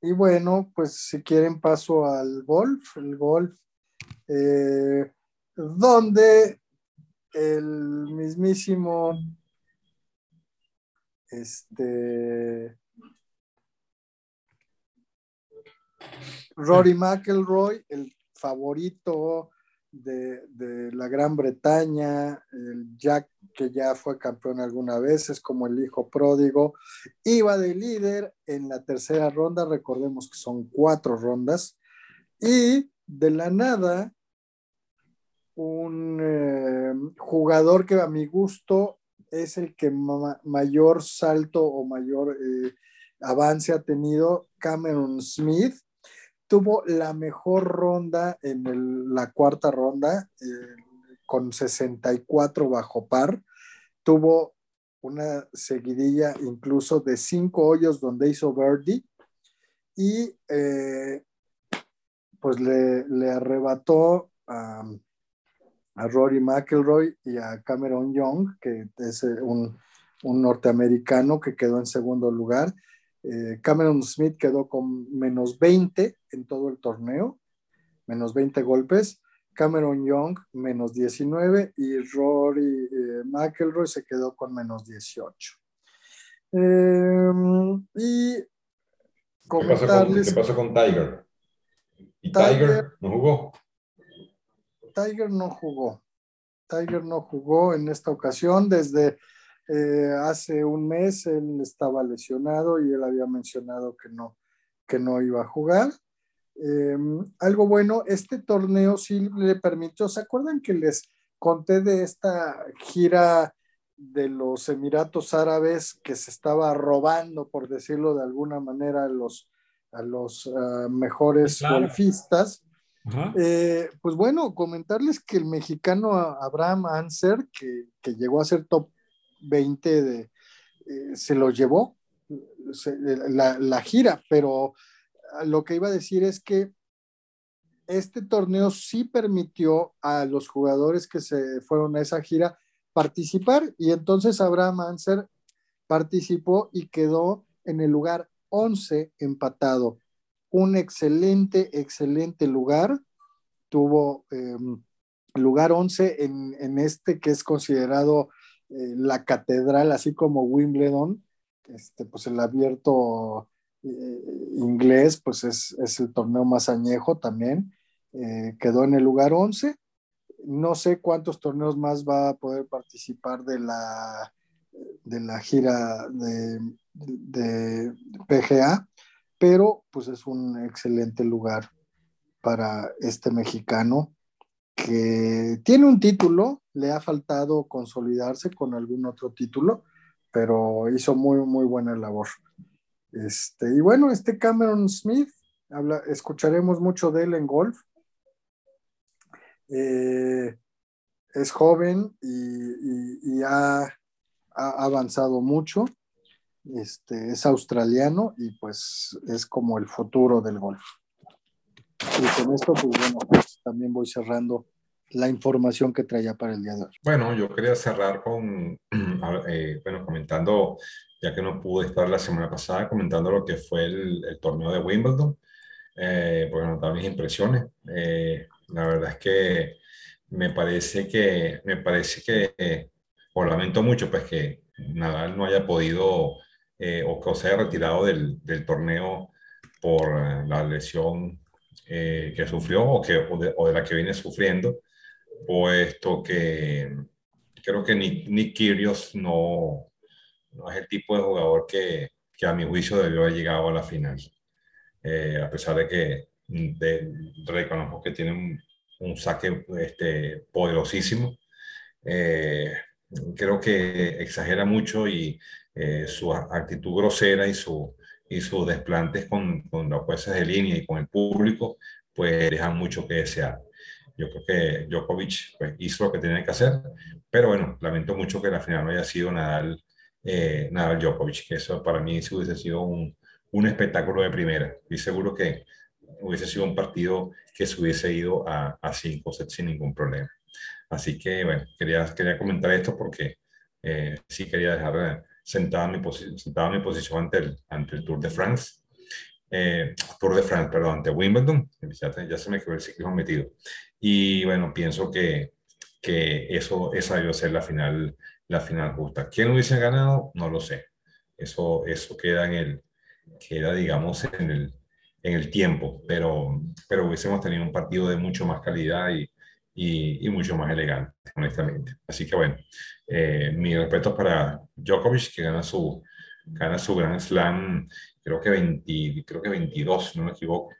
Y, bueno, pues si quieren paso al golf, el golf, eh, donde el mismísimo este Rory McElroy, el favorito de, la Gran Bretaña, el Jack que ya fue campeón alguna vez, es como el hijo pródigo, iba de líder en la tercera ronda, recordemos que son cuatro rondas, y de la nada, un eh, jugador que a mi gusto es el que mayor salto o mayor eh, avance ha tenido, Cameron Smith, tuvo la mejor ronda en la cuarta ronda, eh, con 64 bajo par. Tuvo una seguidilla incluso de cinco hoyos donde hizo birdie y eh, pues le, arrebató a, Rory McIlroy y a Cameron Young, que es eh, un, un norteamericano que quedó en segundo lugar. Eh, Cameron Smith quedó con menos 20 en todo el torneo, menos 20 golpes. Cameron Young menos 19 y Rory eh, McElroy se quedó con menos 18. Em, y comentarles... ¿Qué pasó, con, Tiger? ¿Y Tiger no jugó? Tiger no jugó. Tiger no jugó en esta ocasión desde eh, hace un mes él estaba lesionado y él había mencionado que no, que no iba a jugar. Em, algo bueno, este torneo sí le permitió, ¿se acuerdan que les conté de esta gira de los Emiratos Árabes que se estaba robando, por decirlo de alguna manera, a los, a los ah, mejores golfistas? Eh, pues bueno, comentarles que el mexicano Abraham Anser, que, que llegó a ser top 20 de, eh, se lo llevó la, gira, pero lo que iba a decir es que este torneo sí permitió a los jugadores que se fueron a esa gira participar y entonces Abraham Anser participó y quedó en el lugar 11 empatado. Un excelente, excelente lugar. Tuvo em, lugar 11 en, en este que es considerado eh, la catedral, así como Wimbledon, este, pues el abierto eh, inglés, pues es, es, el torneo más añejo también, eh, quedó en el lugar 11. No sé cuántos torneos más va a poder participar de la, de la gira de, de PGA, pero pues es un excelente lugar para este mexicano que tiene un título, le ha faltado consolidarse con algún otro título, pero hizo muy, muy buena labor. Este, y bueno, este Cameron Smith, habla, escucharemos mucho de él en golf. Eh, es joven y, ha, ha, avanzado mucho. Este, es australiano y pues es como el futuro del golf. Y con esto, pues bueno, pues, también voy cerrando la información que traía para el día de hoy. Bueno, yo quería cerrar con, eh, bueno, comentando, ya que no pude estar la semana pasada, comentando lo que fue el, torneo de Wimbledon, eh, porque notar mis impresiones. Eh, la verdad es que me parece que, me parece que, o lamento mucho, pues que Nadal no haya podido o que se haya retirado del, del torneo por la lesión que sufrió o, que, o de, o, de, la que viene sufriendo puesto que creo que Nick, Nick Kyrgios no, no, es el tipo de jugador que, que, a mi juicio debió haber llegado a la final. Eh, a pesar de que de, reconozco que tiene un, un saque este, poderosísimo, eh, creo que exagera mucho y eh, su actitud grosera y, su, y sus desplantes con, con los jueces de línea y con el público, pues dejan mucho que desear. Yo creo que Djokovic pues, hizo lo que tenía que hacer, pero bueno, lamento mucho que la final no haya sido Nadal, eh, Nadal Djokovic, que eso para mí sí hubiese sido un, un espectáculo de primera. Y seguro que hubiese sido un partido que se hubiese ido a, a cinco sets sin ningún problema. Así que, bueno, quería, quería comentar esto porque eh, sí quería dejar sentada mi, sentada mi posición ante el, ante el Tour de France eh, Tour de France, perdón, ante Wimbledon, ya, ya se me quedó el ciclismo metido. Y bueno, pienso que, que eso, esa debió ser la final, la final justa. ¿Quién hubiese ganado? No lo sé. Eso, eso queda en el, queda, digamos, en el, en el tiempo, pero, pero hubiésemos tenido un partido de mucho más calidad y, y, y mucho más elegante, honestamente. Así que bueno, eh, mi respeto para Djokovic, que gana su, gana su Grand Slam creo que, 20, creo que 22, no me equivoco.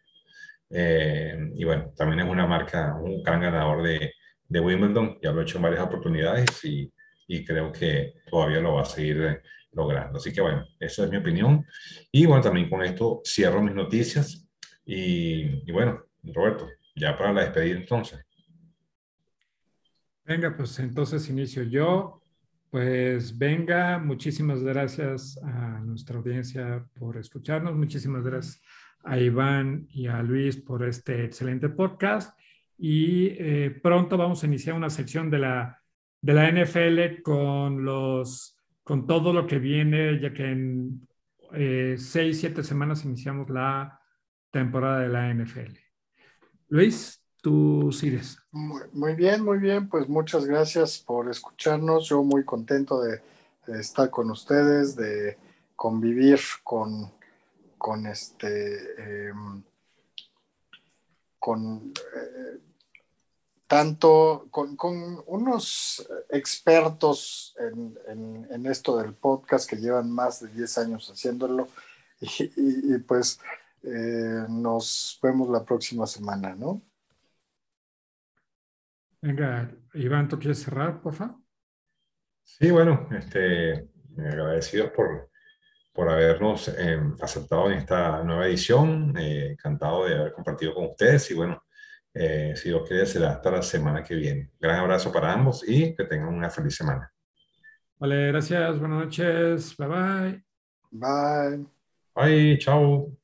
Eh, y bueno, también es una marca, un gran ganador de, de Wimbledon, ya lo he hecho en varias oportunidades y, y, creo que todavía lo va a seguir eh, logrando. Así que bueno, esa es mi opinión. Y bueno, también con esto cierro mis noticias. Y, y bueno, Roberto, ya para la despedida entonces. Venga, pues entonces inicio yo. Pues venga, muchísimas gracias a nuestra audiencia por escucharnos, muchísimas gracias a Iván y a Luis por este excelente podcast y eh, pronto vamos a iniciar una sección de la, de la NFL con, los, con todo lo que viene, ya que en eh, seis, siete semanas iniciamos la temporada de la NFL. Luis, tú sigues. Muy, bien, muy bien. Pues muchas gracias por escucharnos. Yo muy contento de, estar con ustedes, de convivir con, con este, em, con eh, tanto, con, unos expertos en, esto del podcast que llevan más de 10 años haciéndolo. Y, pues eh, nos vemos la próxima semana, ¿no? Venga, Iván, ¿tú quieres cerrar, por favor? Sí, bueno, este, agradecidos por, por habernos eh, aceptado en esta nueva edición. Eh, encantado de haber compartido con ustedes y bueno, eh, si Dios quiere, será hasta la semana que viene. Gran abrazo para ambos y que tengan una feliz semana. Vale, gracias. Buenas noches. Bye bye. Bye. Bye. Chao.